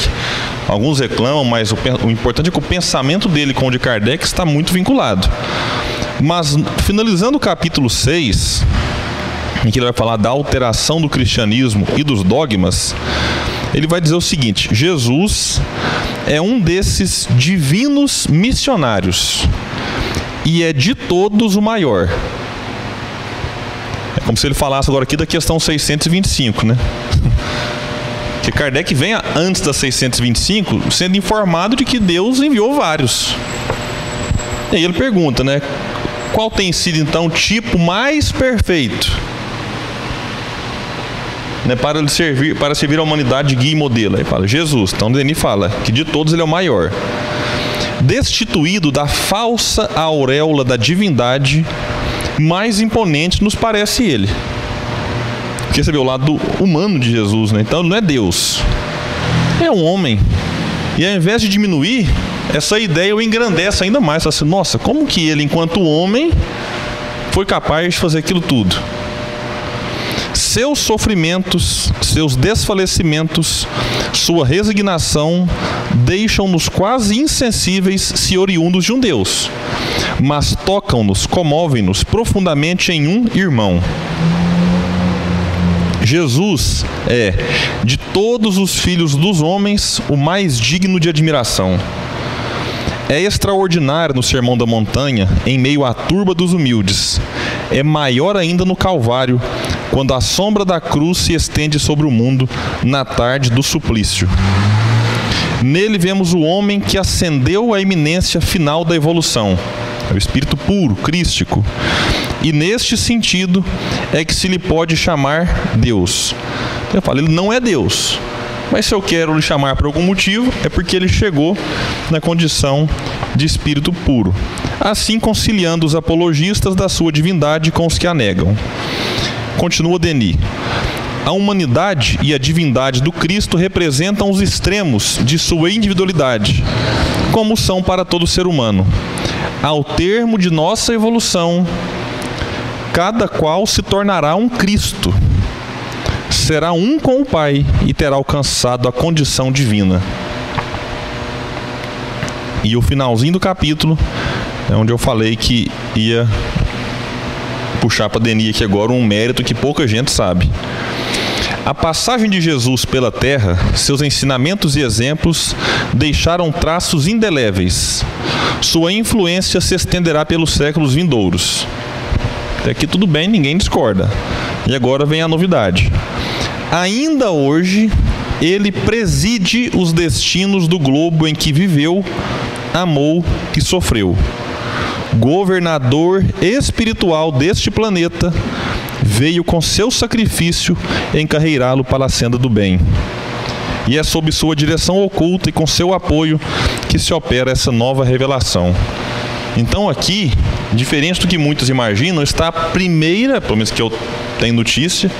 Alguns reclamam, mas o, o importante é que o pensamento dele com o de Kardec está muito vinculado. Mas finalizando o capítulo 6, em que ele vai falar da alteração do cristianismo e dos dogmas, ele vai dizer o seguinte: Jesus é um desses divinos missionários e é de todos o maior. É como se ele falasse agora aqui da questão 625, né? Que Kardec vem antes da 625 sendo informado de que Deus enviou vários. E aí ele pergunta, né? Qual tem sido então o tipo mais perfeito? Né, para servir, para servir a humanidade de guia e modelo. Aí fala Jesus. Então Denis fala que de todos ele é o maior destituído da falsa auréola da divindade, mais imponente nos parece ele. Porque você vê o lado humano de Jesus, né? Então não é Deus, é um homem. E ao invés de diminuir, essa ideia o engrandece ainda mais. Assim, Nossa, como que ele, enquanto homem, foi capaz de fazer aquilo tudo? seus sofrimentos, seus desfalecimentos, sua resignação deixam-nos quase insensíveis se oriundos de um Deus, mas tocam-nos, comovem-nos profundamente em um irmão. Jesus é, de todos os filhos dos homens, o mais digno de admiração. É extraordinário no Sermão da Montanha, em meio à turba dos humildes. É maior ainda no Calvário, quando a sombra da cruz se estende sobre o mundo na tarde do suplício. Nele vemos o homem que ascendeu à iminência final da evolução, é o espírito puro, crístico. E neste sentido é que se lhe pode chamar Deus. Eu falo, ele não é Deus. Mas se eu quero lhe chamar por algum motivo, é porque ele chegou na condição de espírito puro. Assim conciliando os apologistas da sua divindade com os que a negam. Continua Denis. A humanidade e a divindade do Cristo representam os extremos de sua individualidade, como são para todo ser humano. Ao termo de nossa evolução, cada qual se tornará um Cristo. Será um com o Pai e terá alcançado a condição divina. E o finalzinho do capítulo é onde eu falei que ia puxar para Denis aqui agora um mérito que pouca gente sabe. A passagem de Jesus pela terra, seus ensinamentos e exemplos deixaram traços indeléveis. Sua influência se estenderá pelos séculos vindouros. Até aqui tudo bem, ninguém discorda. E agora vem a novidade. Ainda hoje, ele preside os destinos do globo em que viveu, amou e sofreu governador espiritual deste planeta, veio com seu sacrifício encarreirá-lo para a senda do bem. E é sob sua direção oculta e com seu apoio que se opera essa nova revelação. Então aqui, diferente do que muitos imaginam, está a primeira, pelo menos que eu tenho notícia,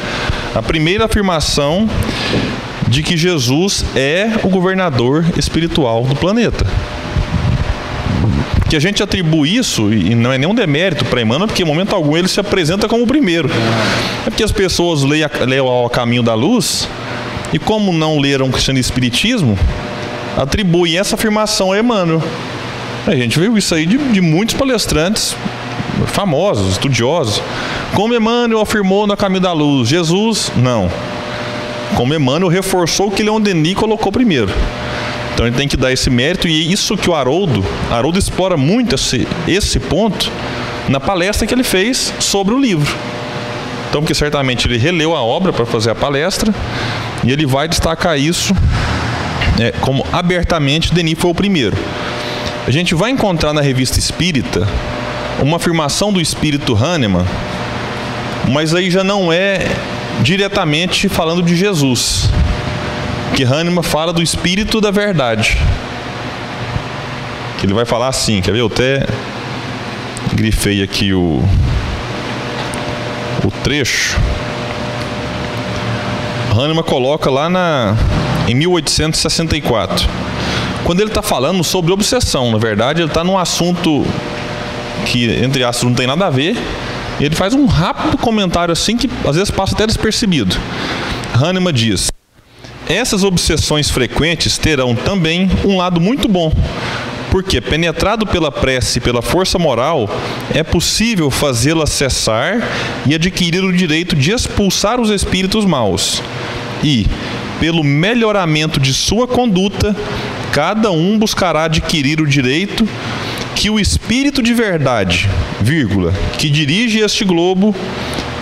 a primeira afirmação de que Jesus é o governador espiritual do planeta que a gente atribui isso, e não é nenhum demérito para Emmanuel, porque em momento algum ele se apresenta como o primeiro. É porque as pessoas leem, ao caminho da luz, e como não leram o cristianismo e espiritismo, atribuem essa afirmação a Emmanuel. A gente viu isso aí de, de muitos palestrantes famosos, estudiosos. Como Emmanuel afirmou no caminho da luz, Jesus, não. Como Emmanuel reforçou o que Leon Denis colocou primeiro. Então ele tem que dar esse mérito e isso que o Haroldo, Haroldo explora muito esse, esse ponto na palestra que ele fez sobre o livro. Então, porque certamente ele releu a obra para fazer a palestra e ele vai destacar isso é, como abertamente Denis foi o primeiro. A gente vai encontrar na revista Espírita uma afirmação do espírito Hahnemann, mas aí já não é diretamente falando de Jesus que Hahnemann fala do espírito da verdade. Que ele vai falar assim, quer ver? Eu até grifei aqui o, o trecho. Hahnemann coloca lá na, em 1864. Quando ele está falando sobre obsessão, na verdade, ele está num assunto que, entre aspas, não tem nada a ver. Ele faz um rápido comentário assim que às vezes passa até despercebido. Hahnemann diz: Essas obsessões frequentes terão também um lado muito bom, porque, penetrado pela prece e pela força moral, é possível fazê-la cessar e adquirir o direito de expulsar os espíritos maus. E, pelo melhoramento de sua conduta, cada um buscará adquirir o direito que o espírito de verdade, vírgula, que dirige este globo,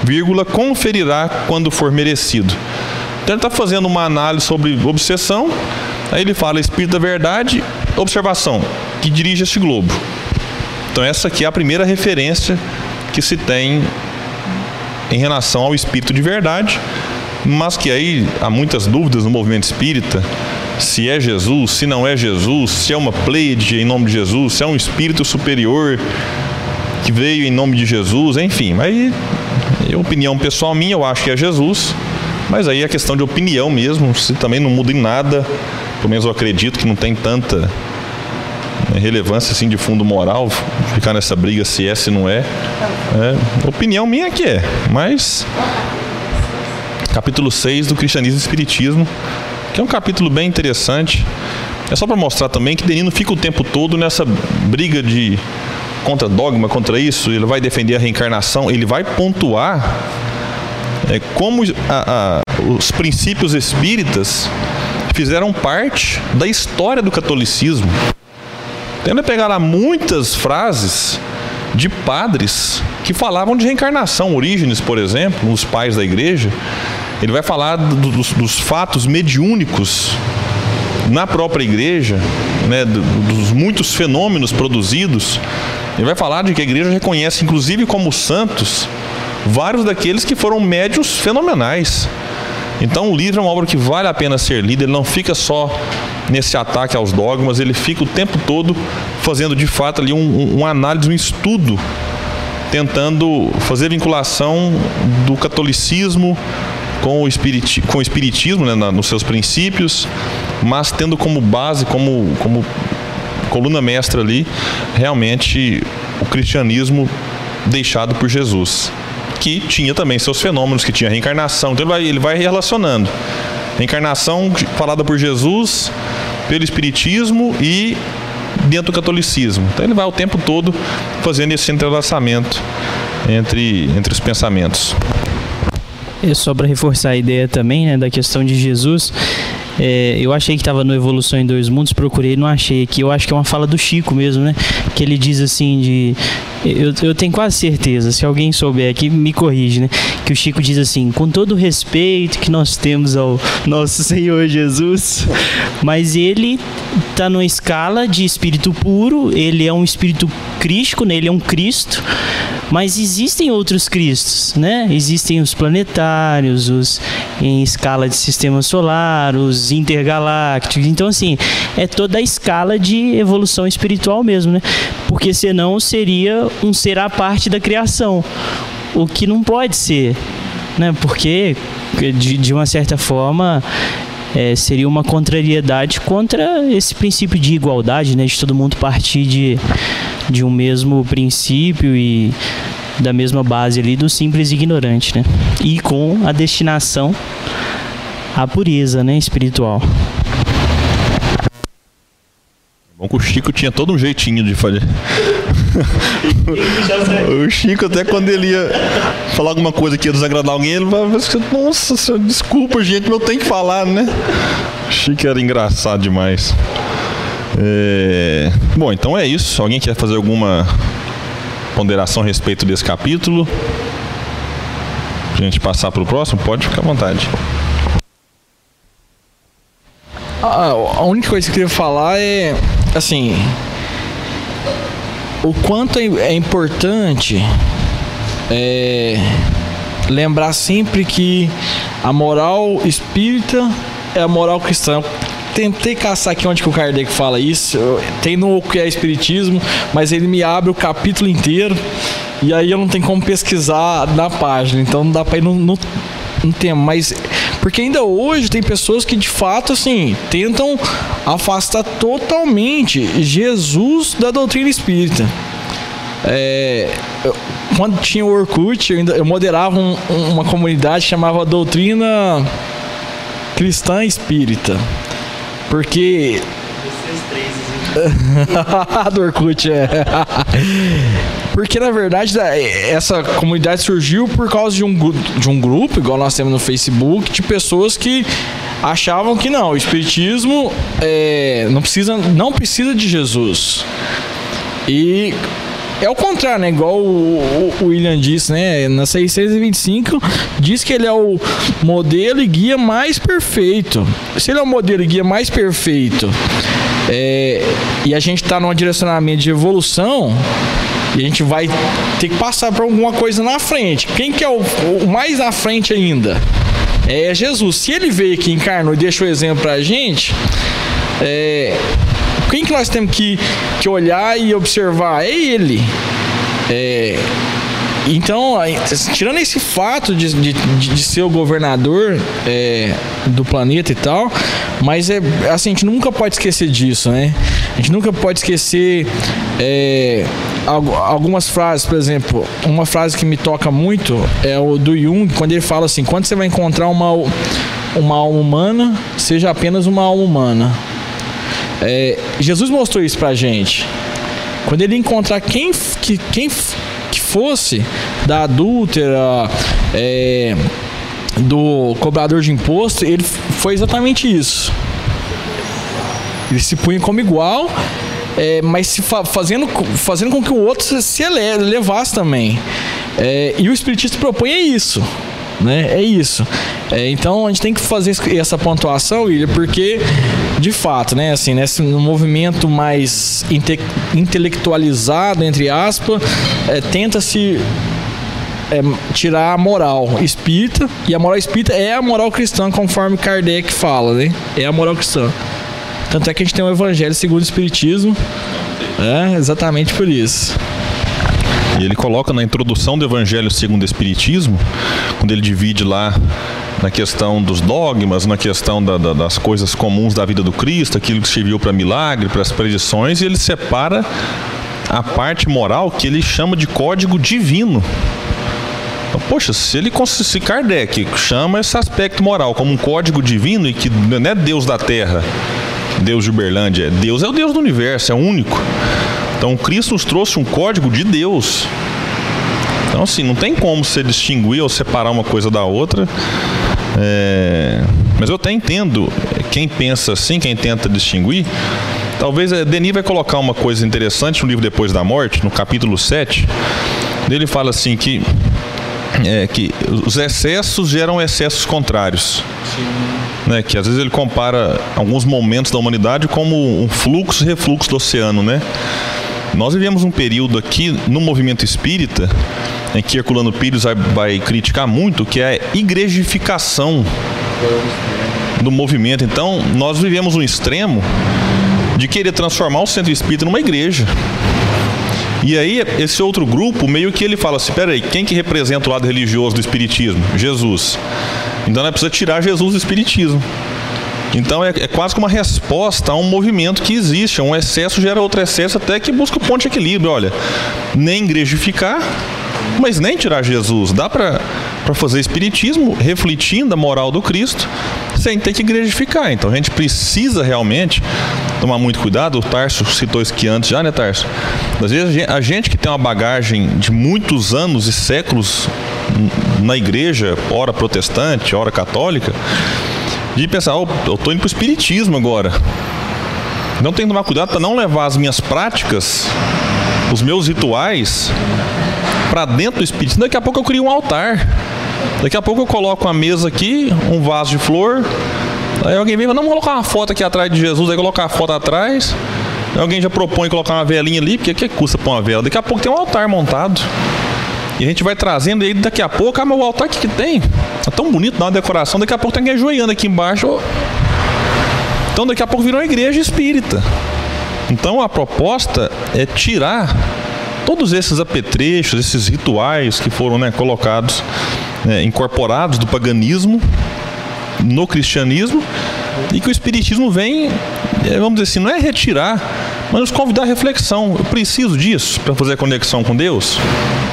vírgula, conferirá quando for merecido. Então ele está fazendo uma análise sobre obsessão, aí ele fala espírito da verdade, observação, que dirige este globo. Então essa aqui é a primeira referência que se tem em relação ao espírito de verdade, mas que aí há muitas dúvidas no movimento espírita, se é Jesus, se não é Jesus, se é uma pleiade em nome de Jesus, se é um espírito superior que veio em nome de Jesus, enfim. Aí, opinião pessoal minha, eu acho que é Jesus, mas aí é questão de opinião mesmo, se também não muda em nada, pelo menos eu acredito que não tem tanta né, relevância assim de fundo moral ficar nessa briga se é se não é. é opinião minha que é, mas capítulo 6 do Cristianismo e Espiritismo que é um capítulo bem interessante. É só para mostrar também que Denino fica o tempo todo nessa briga de contra dogma, contra isso, ele vai defender a reencarnação, ele vai pontuar é, como a, a, os princípios espíritas fizeram parte da história do catolicismo. Tendo pegar lá muitas frases de padres que falavam de reencarnação, Orígenes, por exemplo, os pais da igreja, ele vai falar dos, dos fatos mediúnicos na própria igreja, né, dos muitos fenômenos produzidos. Ele vai falar de que a igreja reconhece, inclusive como santos, vários daqueles que foram médios fenomenais. Então o livro é uma obra que vale a pena ser lida, ele não fica só nesse ataque aos dogmas, ele fica o tempo todo fazendo de fato ali um, um, análise, um estudo, tentando fazer vinculação do catolicismo com o, espiriti com o espiritismo né, na, nos seus princípios, mas tendo como base, como, como coluna mestra ali, realmente o cristianismo deixado por Jesus, que tinha também seus fenômenos, que tinha reencarnação. Então ele vai, ele vai relacionando. Reencarnação falada por Jesus, pelo Espiritismo e dentro do catolicismo. Então ele vai o tempo todo fazendo esse entrelaçamento entre, entre os pensamentos. É só para reforçar a ideia também né, da questão de Jesus, é, eu achei que estava no Evolução em Dois Mundos, procurei não achei aqui. Eu acho que é uma fala do Chico mesmo, né? Que ele diz assim de. Eu, eu tenho quase certeza, se alguém souber aqui, me corrige, né? Que o Chico diz assim, com todo o respeito que nós temos ao nosso Senhor Jesus, mas ele está numa escala de espírito puro, ele é um espírito crístico, né? ele é um Cristo, mas existem outros Cristos, né? Existem os planetários, os em escala de sistema solar, os intergalácticos. Então, assim, é toda a escala de evolução espiritual mesmo, né? Porque senão seria um ser à parte da criação, o que não pode ser, né? Porque, de, de uma certa forma, é, seria uma contrariedade contra esse princípio de igualdade, né? De todo mundo partir de de um mesmo princípio e da mesma base ali do simples ignorante, né? E com a destinação à pureza, né, espiritual. Bom que o Chico tinha todo um jeitinho de fazer. o Chico, até quando ele ia falar alguma coisa que ia desagradar alguém, ele vai nossa senhora, desculpa, gente, mas eu tenho que falar, né? O Chico era engraçado demais. É... Bom, então é isso. Alguém quer fazer alguma ponderação a respeito desse capítulo? Pra gente passar para o próximo? Pode ficar à vontade. Ah, a única coisa que eu queria falar é assim o quanto é importante é, lembrar sempre que a moral espírita é a moral cristã tentei caçar aqui onde que o Kardec fala isso. Tem no que é Espiritismo, mas ele me abre o capítulo inteiro. E aí eu não tenho como pesquisar na página. Então não dá pra ir no, no, no tema. Mas. Porque ainda hoje tem pessoas que de fato assim tentam afastar totalmente Jesus da doutrina espírita. É, eu, quando tinha o Orkut, eu, ainda, eu moderava um, uma comunidade que chamava Doutrina Cristã Espírita. Porque. Do Orkut, é. Porque na verdade essa comunidade surgiu por causa de um, de um grupo, igual nós temos no Facebook, de pessoas que achavam que não, o Espiritismo é, não, precisa, não precisa de Jesus. E é o contrário, né? Igual o, o, William disse, né? Na 625 diz que ele é o modelo e guia mais perfeito. Se ele é o modelo e guia mais perfeito é, e a gente está num direcionamento de evolução, e a gente vai ter que passar por alguma coisa na frente. Quem que é o, o mais à frente ainda? É Jesus. Se ele veio aqui, encarnou e deixou o exemplo pra gente, é, quem que nós temos que, que olhar e observar? É ele. É, então, tirando esse fato de, de, de ser o governador é, do planeta e tal, mas é assim, a gente nunca pode esquecer disso, né? A gente nunca pode esquecer é, algumas frases, por exemplo, uma frase que me toca muito é o do Jung, quando ele fala assim: quando você vai encontrar uma, uma alma humana, seja apenas uma alma humana. É, Jesus mostrou isso pra gente. Quando ele encontrar quem que, quem que fosse da adúltera, é, do cobrador de imposto, ele foi exatamente isso. Ele se punha como igual, é, mas fa fazendo, fazendo com que o outro se elevasse também. É, e o Espiritismo propõe é isso né? É isso. É, então a gente tem que fazer essa pontuação, William, porque de fato, né, assim, nesse no movimento mais inte intelectualizado entre aspas, é, tenta-se é, tirar a moral espírita e a moral espírita é a moral cristã, conforme Kardec fala, né? É a moral cristã. Tanto é que a gente tem o Evangelho segundo o Espiritismo, é exatamente por isso. E ele coloca na introdução do Evangelho segundo o Espiritismo, quando ele divide lá na questão dos dogmas, na questão da, da, das coisas comuns da vida do Cristo, aquilo que serviu para milagre, para as predições, e ele separa a parte moral que ele chama de código divino. Então, poxa, se ele se Kardec chama esse aspecto moral como um código divino e que não é Deus da Terra, Deus de Uberlândia, Deus é o Deus do universo, é único. Então Cristo nos trouxe um código de Deus. Então assim, não tem como você distinguir ou separar uma coisa da outra. É... Mas eu até entendo quem pensa assim, quem tenta distinguir. Talvez é, Denis vai colocar uma coisa interessante no livro Depois da Morte, no capítulo 7. Ele fala assim que, é, que os excessos geram excessos contrários. Né, que às vezes ele compara alguns momentos da humanidade como um fluxo e refluxo do oceano, né? Nós vivemos um período aqui no movimento espírita em que Herculano Pires vai, vai criticar muito, que é a igrejificação do movimento. Então, nós vivemos um extremo de querer transformar o centro espírita numa igreja. E aí, esse outro grupo, meio que ele fala assim: peraí, quem que representa o lado religioso do espiritismo? Jesus. Então, nós precisamos tirar Jesus do espiritismo. Então é, é, quase que uma resposta a um movimento que existe. Um excesso gera outro excesso até que busca o ponto de equilíbrio. Olha, nem igrejificar, mas nem tirar Jesus. Dá para fazer espiritismo refletindo a moral do Cristo sem ter que igrejificar. Então a gente precisa realmente tomar muito cuidado. O Tarso citou isso aqui antes já, né, Tarso? Às vezes a gente que tem uma bagagem de muitos anos e séculos na igreja, ora protestante, ora católica, de pensar, oh, eu tô indo pro espiritismo agora. Então tenho que tomar cuidado para não levar as minhas práticas, os meus rituais para dentro do espiritismo. Daqui a pouco eu crio um altar. Daqui a pouco eu coloco uma mesa aqui, um vaso de flor. Aí alguém vem e fala, não, colocar uma foto aqui atrás de Jesus, aí colocar a foto atrás. Aí alguém já propõe colocar uma velinha ali, porque que custa pôr uma vela? Daqui a pouco tem um altar montado. E a gente vai trazendo e aí daqui a pouco, ah, mas o altar que, que tem? Tá tão bonito, uma decoração, daqui a pouco tem alguém ajoelhando aqui embaixo. Então daqui a pouco virou uma igreja espírita. Então a proposta é tirar todos esses apetrechos, esses rituais que foram né, colocados, né, incorporados do paganismo no cristianismo e que o espiritismo vem, é, vamos dizer assim, não é retirar, mas nos convidar à reflexão. Eu preciso disso para fazer a conexão com Deus?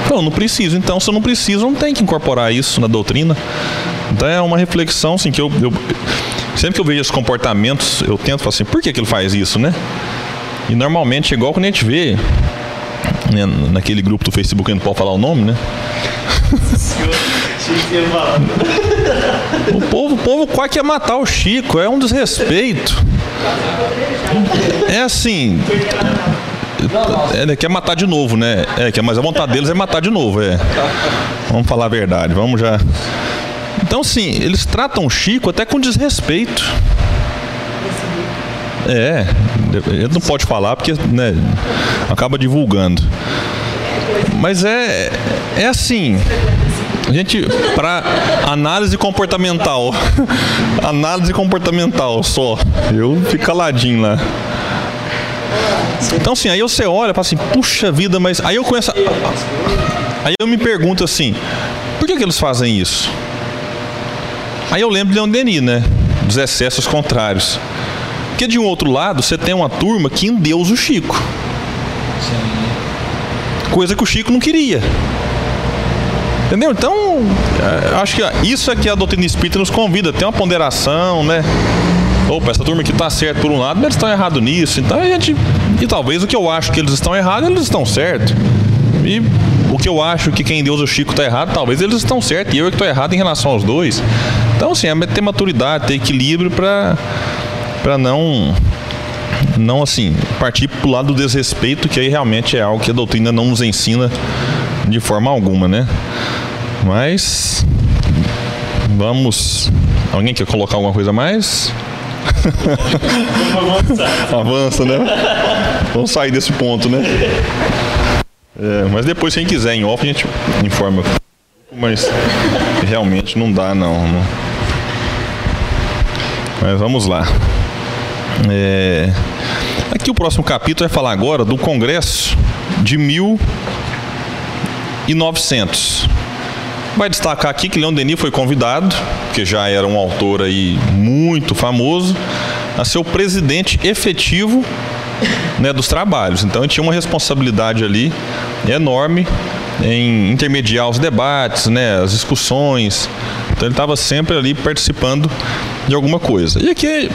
Não, não preciso. Então, se eu não preciso, não tem que incorporar isso na doutrina. Então é uma reflexão assim que eu, eu sempre que eu vejo esses comportamentos, eu tento falar assim, por que, que ele faz isso, né? E normalmente é igual quando a gente vê né, naquele grupo do Facebook, a gente não pode falar o nome, né? O povo, o povo quase quer matar o Chico, é um desrespeito. É assim. É, né, quer matar de novo, né? É, mas a vontade deles é matar de novo, é. Vamos falar a verdade, vamos já. Então, sim, eles tratam o Chico até com desrespeito. É, ele não pode falar porque né, acaba divulgando. Mas é, é assim. A gente, para análise comportamental, análise comportamental só. Eu fico caladinho lá. Então, assim, aí você olha e fala assim, puxa vida, mas. Aí eu conheço. Aí eu me pergunto assim, por que, que eles fazem isso? Aí eu lembro de Leon Denis, né? Dos excessos contrários. Porque de um outro lado, você tem uma turma que endeusa o Chico. Coisa que o Chico não queria. Entendeu? Então, é, acho que isso é que a doutrina espírita nos convida, tem uma ponderação, né? Opa, essa turma aqui está certo por um lado, mas eles estão errados nisso. Então a gente. E talvez o que eu acho que eles estão errados, eles estão certos. E o que eu acho que quem Deus o Chico está errado, talvez eles estão certos. E eu que estou errado em relação aos dois. Então, assim, é ter maturidade, ter equilíbrio para para não não assim partir para o lado do desrespeito, que aí realmente é algo que a doutrina não nos ensina de forma alguma, né? Mas vamos. Alguém quer colocar alguma coisa a mais? Avança, né? Vamos sair desse ponto, né? É, mas depois, quem quiser, em off, a gente informa. Mas realmente não dá, não. não. Mas vamos lá. É... Aqui o próximo capítulo vai falar agora do Congresso de 1900. Vai destacar aqui que Leon Denis foi convidado, que já era um autor aí muito famoso, a ser o presidente efetivo né, dos trabalhos. Então ele tinha uma responsabilidade ali enorme em intermediar os debates, né, as discussões. Então ele estava sempre ali participando de alguma coisa. E aqui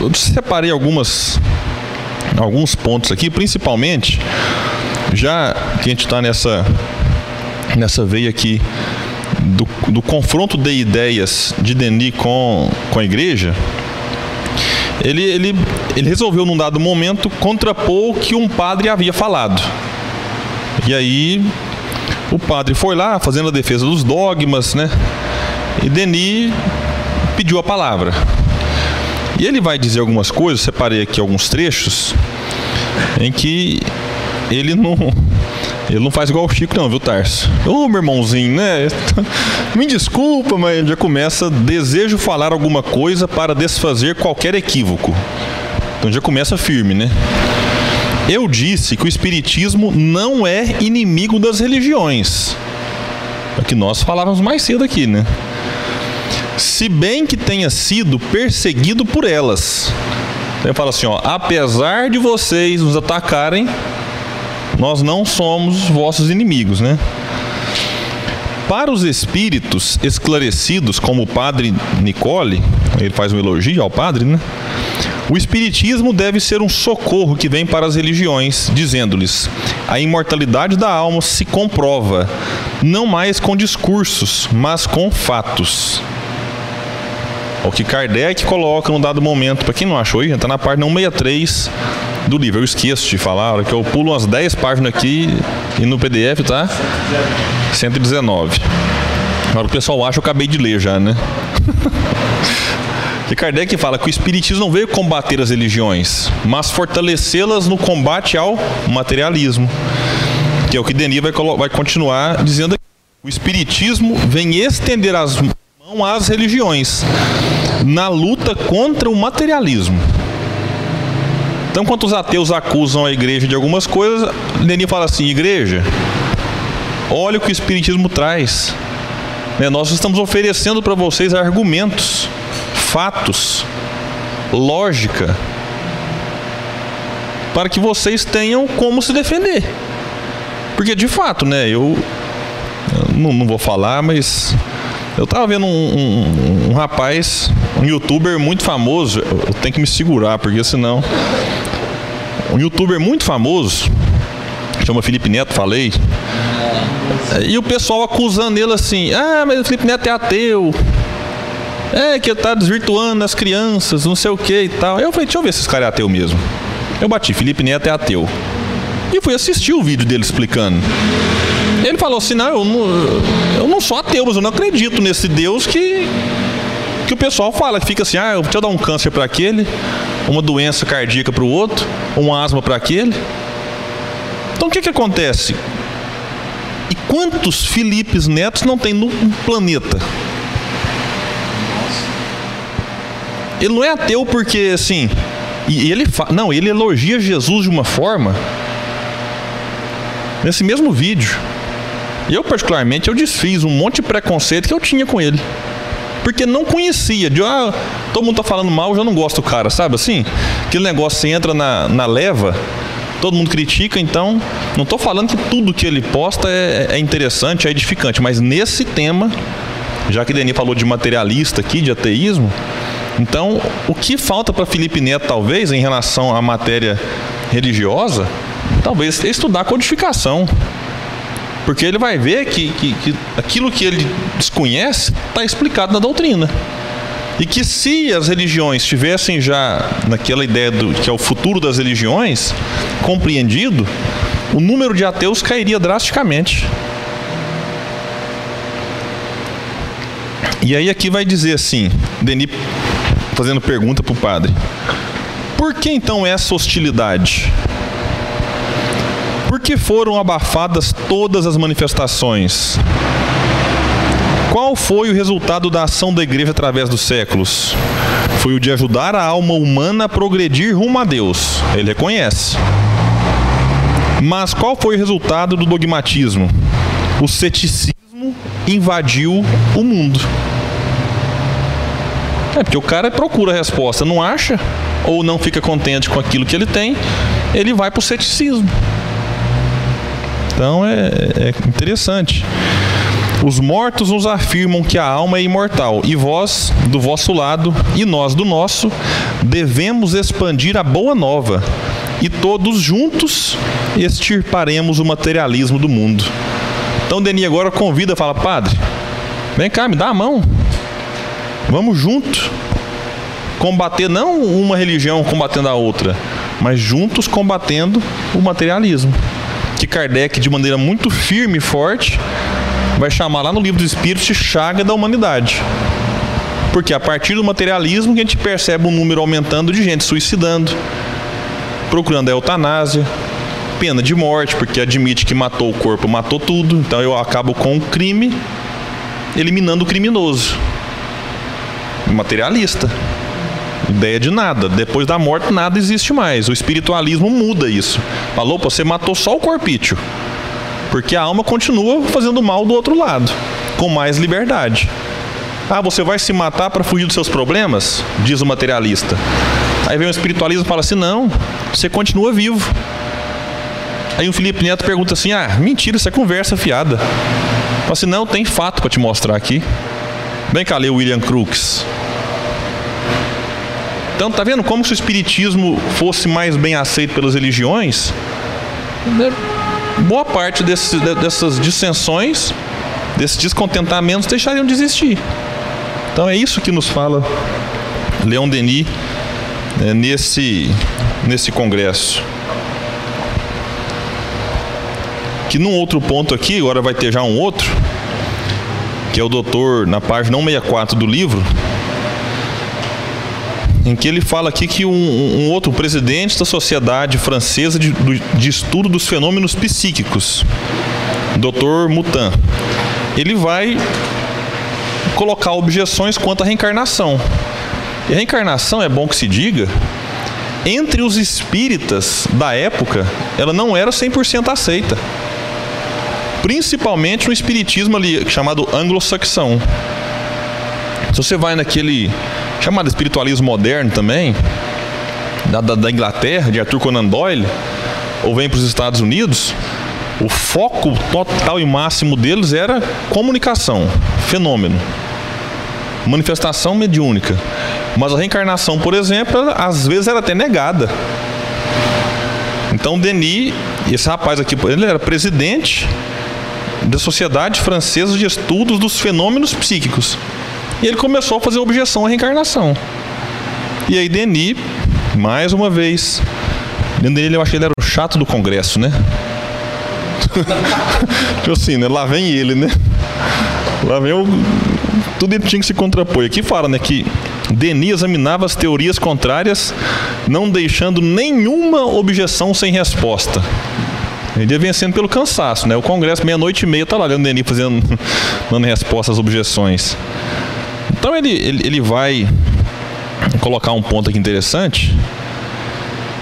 eu separei algumas alguns pontos aqui, principalmente já que a gente está nessa nessa veia aqui do, do confronto de ideias de Denis com, com a igreja, ele, ele, ele resolveu, num dado momento, contrapor o que um padre havia falado. E aí, o padre foi lá, fazendo a defesa dos dogmas, né? E Denis pediu a palavra. E ele vai dizer algumas coisas, separei aqui alguns trechos, em que ele não ele não faz igual o Chico, não, viu, Tarso? Ô, meu irmãozinho, né? Me desculpa, mas já começa. Desejo falar alguma coisa para desfazer qualquer equívoco. Então já começa firme, né? Eu disse que o Espiritismo não é inimigo das religiões. É o que nós falávamos mais cedo aqui, né? Se bem que tenha sido perseguido por elas. Ele fala assim, ó, apesar de vocês nos atacarem, nós não somos vossos inimigos, né? Para os espíritos esclarecidos, como o padre Nicole, ele faz um elogio ao padre, né? O espiritismo deve ser um socorro que vem para as religiões, dizendo-lhes: a imortalidade da alma se comprova, não mais com discursos, mas com fatos. O que Kardec coloca num dado momento, para quem não achou, está na parte 163 do livro. Eu esqueço de falar, que eu pulo umas 10 páginas aqui e no PDF tá 119. Agora o pessoal acha que eu acabei de ler já, né? E Kardec fala que o Espiritismo não veio combater as religiões, mas fortalecê-las no combate ao materialismo. Que é o que Denis vai, vai continuar dizendo aqui. O Espiritismo vem estender as mãos às religiões na luta contra o materialismo. Então, quando os ateus acusam a igreja de algumas coisas, Denis fala assim: igreja, olha o que o Espiritismo traz. Né? Nós estamos oferecendo para vocês argumentos, fatos, lógica, para que vocês tenham como se defender. Porque de fato, né, eu não, não, vou falar, mas eu tava vendo um, um, um, rapaz, um youtuber muito famoso, eu tenho que me segurar, porque senão. Um youtuber muito famoso, chama Felipe Neto, falei. E o pessoal acusando ele assim: ah, mas o Felipe Neto é ateu. É, que tá desvirtuando as crianças, não sei o que e tal. Eu falei: deixa eu ver se esse cara é ateu mesmo. Eu bati: Felipe Neto é ateu. E fui assistir o vídeo dele explicando. Ele falou assim: não, eu não, eu não sou ateu, mas eu não acredito nesse Deus que, que o pessoal fala, fica assim: ah, deixa eu dar um câncer para aquele, uma doença cardíaca para o outro, uma asma para aquele. Então o que, que acontece? E quantos Filipes Netos não tem no planeta? Ele não é ateu porque assim. E ele não, ele elogia Jesus de uma forma. Nesse mesmo vídeo, eu particularmente eu desfiz um monte de preconceito que eu tinha com ele. Porque não conhecia, de ah, todo mundo tá falando mal, eu já não gosto do cara, sabe assim? Aquele negócio, você entra na, na leva, todo mundo critica, então não estou falando que tudo que ele posta é, é, interessante, é edificante, mas nesse tema, já que Denis falou de materialista aqui, de ateísmo, então o que falta para Felipe Neto, talvez, em relação à matéria religiosa, talvez é estudar codificação. Porque ele vai ver que, que, que aquilo que ele desconhece está explicado na doutrina. E que se as religiões tivessem já naquela ideia do que é o futuro das religiões compreendido, o número de ateus cairia drasticamente. E aí aqui vai dizer assim, Denis fazendo pergunta para o padre. Por que então essa hostilidade? Por que foram abafadas todas as manifestações? Qual foi o resultado da ação da igreja através dos séculos? Foi o de ajudar a alma humana a progredir rumo a Deus. Ele reconhece. Mas qual foi o resultado do dogmatismo? O ceticismo invadiu o mundo. É porque o cara procura a resposta, não acha ou não fica contente com aquilo que ele tem, ele vai para o ceticismo. Então é, é interessante. Os mortos nos afirmam que a alma é imortal, e vós, do vosso lado, e nós do nosso, devemos expandir a boa nova, e todos juntos extirparemos o materialismo do mundo. Então Denis agora convida, fala, padre, vem cá, me dá a mão. Vamos juntos combater não uma religião combatendo a outra, mas juntos combatendo o materialismo. Que Kardec, de maneira muito firme e forte, vai chamar lá no livro dos Espíritos de chaga da humanidade. Porque a partir do materialismo que a gente percebe um número aumentando de gente suicidando, procurando a eutanásia, pena de morte, porque admite que matou o corpo, matou tudo. Então eu acabo com o crime, eliminando o criminoso. Materialista. Ideia de nada. Depois da morte, nada existe mais. O espiritualismo muda isso. Falou, você matou só o corpício. Porque a alma continua fazendo mal do outro lado, com mais liberdade. Ah, você vai se matar para fugir dos seus problemas? Diz o materialista. Aí vem o espiritualismo e fala assim: não, você continua vivo. Aí o Felipe Neto pergunta assim: ah, mentira, isso é conversa fiada. Fala assim: não, tem fato para te mostrar aqui. Vem cá ler o William Crookes. Então, tá vendo como se o espiritismo fosse mais bem aceito pelas religiões? boa parte dessas dissensões, desses descontentamentos deixariam de existir. Então é isso que nos fala Leon Denis né, nesse, nesse congresso. Que num outro ponto aqui, agora vai ter já um outro, que é o doutor, na página 164 do livro, em que ele fala aqui que um, um outro presidente da Sociedade Francesa de, de, Estudo dos Fenômenos Psíquicos, Dr. Mutan, ele vai colocar objeções quanto à reencarnação. E a reencarnação, é bom que se diga, entre os espíritas da época, ela não era 100% aceita. Principalmente no espiritismo ali chamado anglo-saxão. Se você vai naquele chamado espiritualismo moderno também, da, da, da Inglaterra, de Arthur Conan Doyle, ou vem para os Estados Unidos, o foco total e máximo deles era comunicação, fenômeno, manifestação mediúnica. Mas a reencarnação, por exemplo, às vezes era até negada. Então Denis, esse rapaz aqui, ele era presidente da Sociedade Francesa de Estudos dos Fenômenos Psíquicos. E ele começou a fazer objeção à reencarnação. E aí Denis, mais uma vez, dele eu achei que ele era o chato do Congresso, né? tipo assim, né? Lá vem ele, né? Lá vem o. Tudo ele tinha que se contrapor. Aqui fala, né, que Denis examinava as teorias contrárias, não deixando nenhuma objeção sem resposta. Ele ia vencendo pelo cansaço, né? O Congresso, meia-noite e meia, tá lá o Denis fazendo, dando resposta às objeções. Então ele, ele, ele vai colocar um ponto aqui interessante.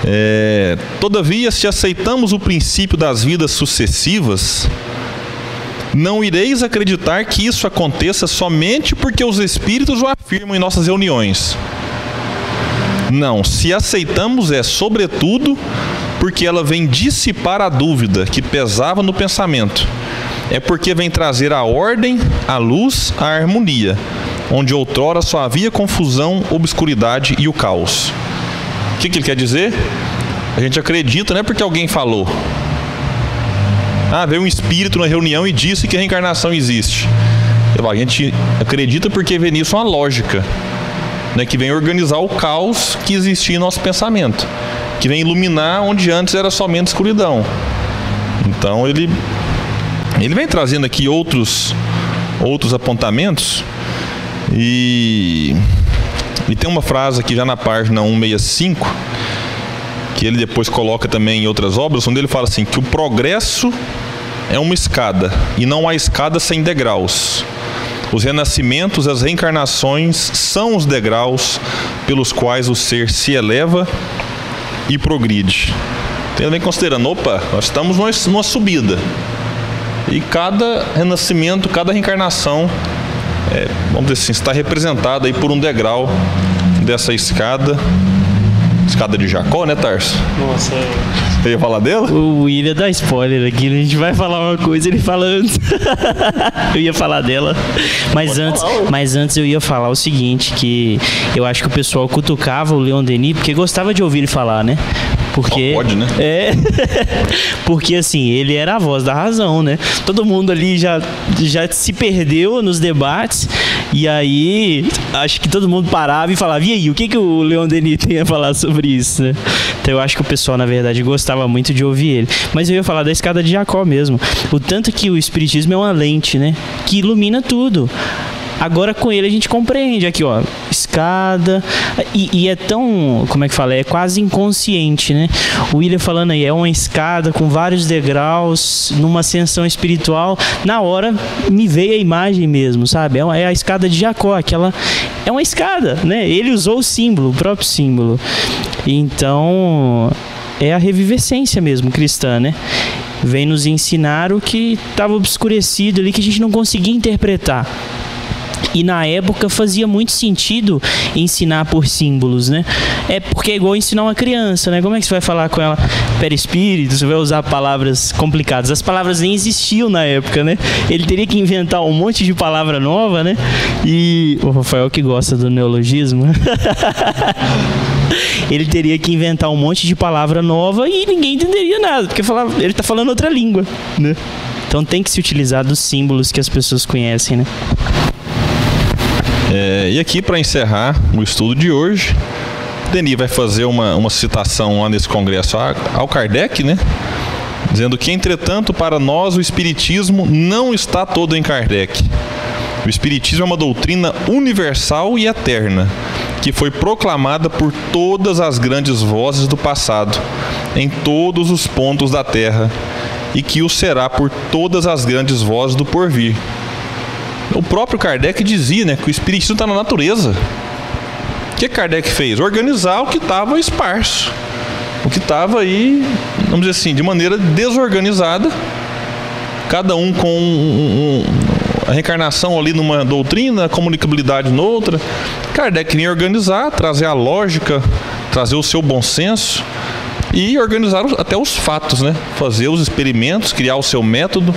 É, Todavia, se aceitamos o princípio das vidas sucessivas, não ireis acreditar que isso aconteça somente porque os espíritos o afirmam em nossas reuniões. Não, se aceitamos é, sobretudo, porque ela vem dissipar a dúvida que pesava no pensamento. É porque vem trazer a ordem, a luz, a harmonia, onde outrora só havia confusão, obscuridade e o caos. O que, que ele quer dizer? A gente acredita, não é porque alguém falou. Ah, veio um espírito na reunião e disse que a reencarnação existe. A gente acredita porque vê nisso uma lógica, né, que vem organizar o caos que existia em nosso pensamento, que vem iluminar onde antes era somente escuridão. Então ele ele vem trazendo aqui outros outros apontamentos e e tem uma frase aqui já na página 165 que ele depois coloca também em outras obras, onde ele fala assim que o progresso é uma escada e não há escada sem degraus. Os renascimentos, as reencarnações são os degraus pelos quais o ser se eleva e progride. Também considerando, opa, nós estamos numa subida. E cada renascimento, cada reencarnação, é, vamos dizer assim, está representada aí por um degrau dessa escada Escada de Jacó, né, Tarso? Nossa. Você ia falar dela? O William dá spoiler aqui. A gente vai falar uma coisa, ele fala antes. eu ia falar dela. Mas Pode antes, falar, mas antes eu ia falar o seguinte, que eu acho que o pessoal cutucava o Leon Denis porque gostava de ouvir ele falar, né? Porque. pode, né? É. porque assim, ele era a voz da razão, né? Todo mundo ali já, já se perdeu nos debates. E aí, acho que todo mundo parava e falava: e aí, o que, que o Leon Denis tem a falar sobre isso, né? Então eu acho que o pessoal, na verdade, gostava muito de ouvir ele. Mas eu ia falar da escada de Jacó mesmo. O tanto que o Espiritismo é uma lente, né? Que ilumina tudo. Agora com ele a gente compreende aqui, ó, escada e, e, é tão, como é que fala, é quase inconsciente, né? O William falando aí, é uma escada com vários degraus, numa ascensão espiritual. Na hora me veio a imagem mesmo, sabe? É, uma, é a escada de Jacó, aquela é uma escada, né? Ele usou o símbolo, o próprio símbolo. Então é a revivescência mesmo cristã, né? Vem nos ensinar o que estava obscurecido ali que a gente não conseguia interpretar. E na época fazia muito sentido ensinar por símbolos, né? É porque é igual ensinar uma criança, né? Como é que você vai falar com ela perispírito? Você vai usar palavras complicadas. As palavras nem existiam na época, né? Ele teria que inventar um monte de palavra nova, né? E o Rafael que gosta do neologismo. ele teria que inventar um monte de palavra nova e ninguém entenderia nada, porque falava, ele está falando outra língua, né? Então tem que se utilizar dos símbolos que as pessoas conhecem, né? É, e aqui, para encerrar o estudo de hoje, Denis vai fazer uma, uma citação lá nesse congresso ao Kardec, né? Dizendo que, entretanto, para nós o Espiritismo não está todo em Kardec. O Espiritismo é uma doutrina universal e eterna, que foi proclamada por todas as grandes vozes do passado, em todos os pontos da terra, e que o será por todas as grandes vozes do porvir. O próprio Kardec dizia né, que o espiritismo está na natureza. O que Kardec fez? Organizar o que estava esparso. O que estava aí, vamos dizer assim, de maneira desorganizada, cada um com um, um, a reencarnação ali numa doutrina, a comunicabilidade noutra. Kardec queria organizar, trazer a lógica, trazer o seu bom senso e organizar até os fatos, né? Fazer os experimentos, criar o seu método,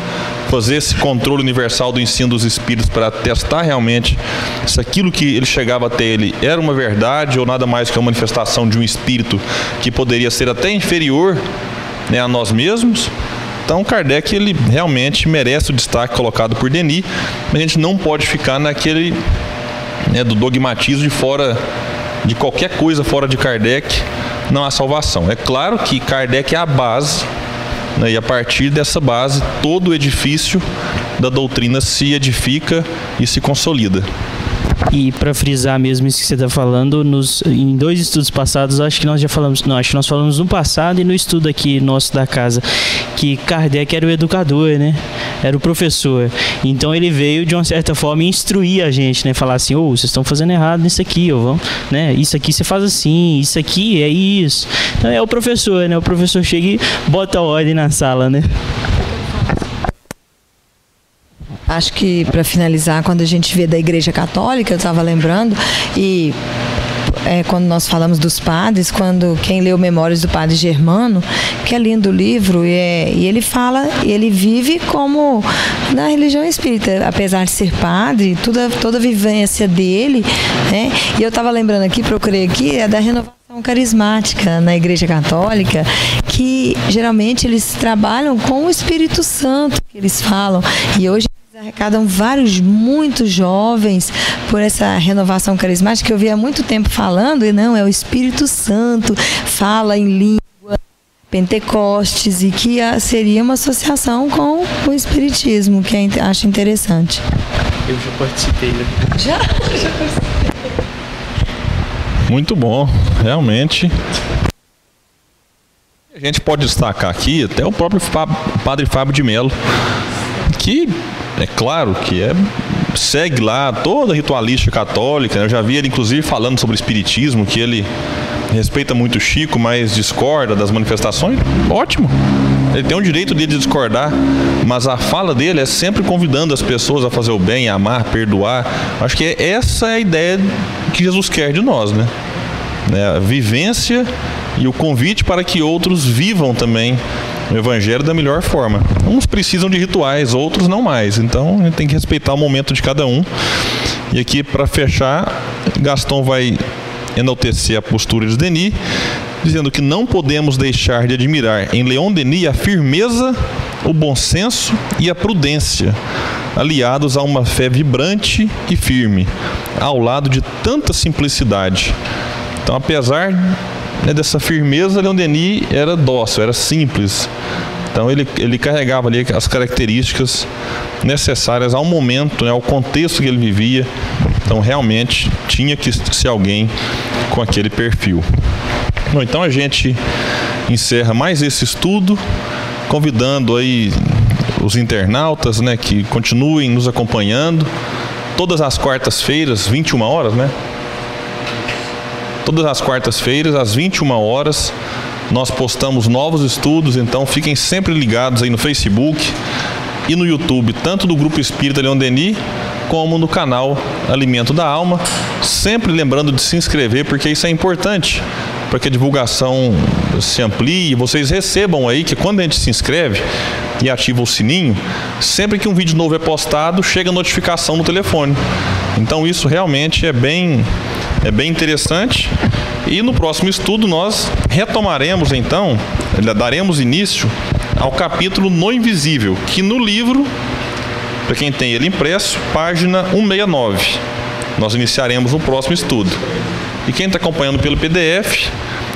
fazer esse controle universal do ensino dos espíritos para testar realmente se aquilo que ele chegava até ele era uma verdade ou nada mais que uma manifestação de um espírito que poderia ser até inferior né, a nós mesmos. Então Kardec ele realmente merece o destaque colocado por Denis, mas a gente não pode ficar naquele né, do dogmatismo de fora de qualquer coisa fora de Kardec não há salvação. É claro que Kardec é a base né, e a partir dessa base todo o edifício da doutrina se edifica e se consolida. E para frisar mesmo isso que você está falando, nos, em dois estudos passados, acho que nós já falamos, não, acho que nós falamos no passado e no estudo aqui nosso da casa, que Kardec era o educador, né? Era o professor. Então ele veio de uma certa forma instruir a gente, né? Falar assim, ô, oh, vocês estão fazendo errado nisso aqui, vamos, né? Isso aqui você faz assim, isso aqui é isso. Então é o professor, né? O professor chega e bota ordem na sala, né? Acho que para finalizar, quando a gente vê da Igreja Católica, eu estava lembrando, e é, quando nós falamos dos padres, quando quem leu Memórias do Padre Germano, que é lindo o livro, e, é, e ele fala, ele vive como na religião espírita, apesar de ser padre, toda, toda a vivência dele, né? E eu estava lembrando aqui, procurei aqui, é da renovação carismática na Igreja Católica, que geralmente eles trabalham com o Espírito Santo, que eles falam. E hoje arrecadam vários, muitos jovens por essa renovação carismática que eu vi há muito tempo falando, e não, é o Espírito Santo, fala em língua, Pentecostes, e que seria uma associação com o Espiritismo, que é, acho interessante. Eu já participei, né? Já? já participei. Muito bom, realmente. A gente pode destacar aqui até o próprio Padre Fábio de Mello, que é claro que é segue lá toda a ritualística católica. Né? Eu já vi ele, inclusive, falando sobre espiritismo, que ele respeita muito Chico, mas discorda das manifestações. Ótimo. Ele tem o direito de discordar, mas a fala dele é sempre convidando as pessoas a fazer o bem, a amar, perdoar. Acho que essa é a ideia que Jesus quer de nós, né? É a vivência e o convite para que outros vivam também o evangelho da melhor forma. Uns precisam de rituais, outros não mais. Então a gente tem que respeitar o momento de cada um. E aqui, para fechar, Gaston vai enaltecer a postura de Denis, dizendo que não podemos deixar de admirar em Leon Denis a firmeza, o bom senso e a prudência, aliados a uma fé vibrante e firme, ao lado de tanta simplicidade. Então, apesar né, dessa firmeza, Leon Denis era dócil, era simples. Então ele, ele carregava ali as características necessárias ao momento, né, ao contexto que ele vivia. Então realmente tinha que ser alguém com aquele perfil. Bom, então a gente encerra mais esse estudo, convidando aí os internautas, né, que continuem nos acompanhando todas as quartas-feiras, 21 horas, né? Todas as quartas-feiras, às 21 horas, nós postamos novos estudos, então fiquem sempre ligados aí no Facebook e no YouTube, tanto do Grupo Espírita Leon Denis, como no canal Alimento da Alma. Sempre lembrando de se inscrever, porque isso é importante para que a divulgação se amplie vocês recebam aí que quando a gente se inscreve e ativa o sininho, sempre que um vídeo novo é postado, chega notificação no telefone. Então isso realmente é bem é bem interessante. E no próximo estudo nós retomaremos então, daremos início ao capítulo No Invisível, que no livro, para quem tem ele impresso, página 169. Nós iniciaremos o próximo estudo. E quem está acompanhando pelo PDF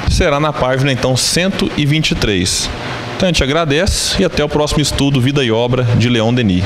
será na página então 123. Então a gente agradece e até o próximo estudo Vida e Obra de Leon Denis.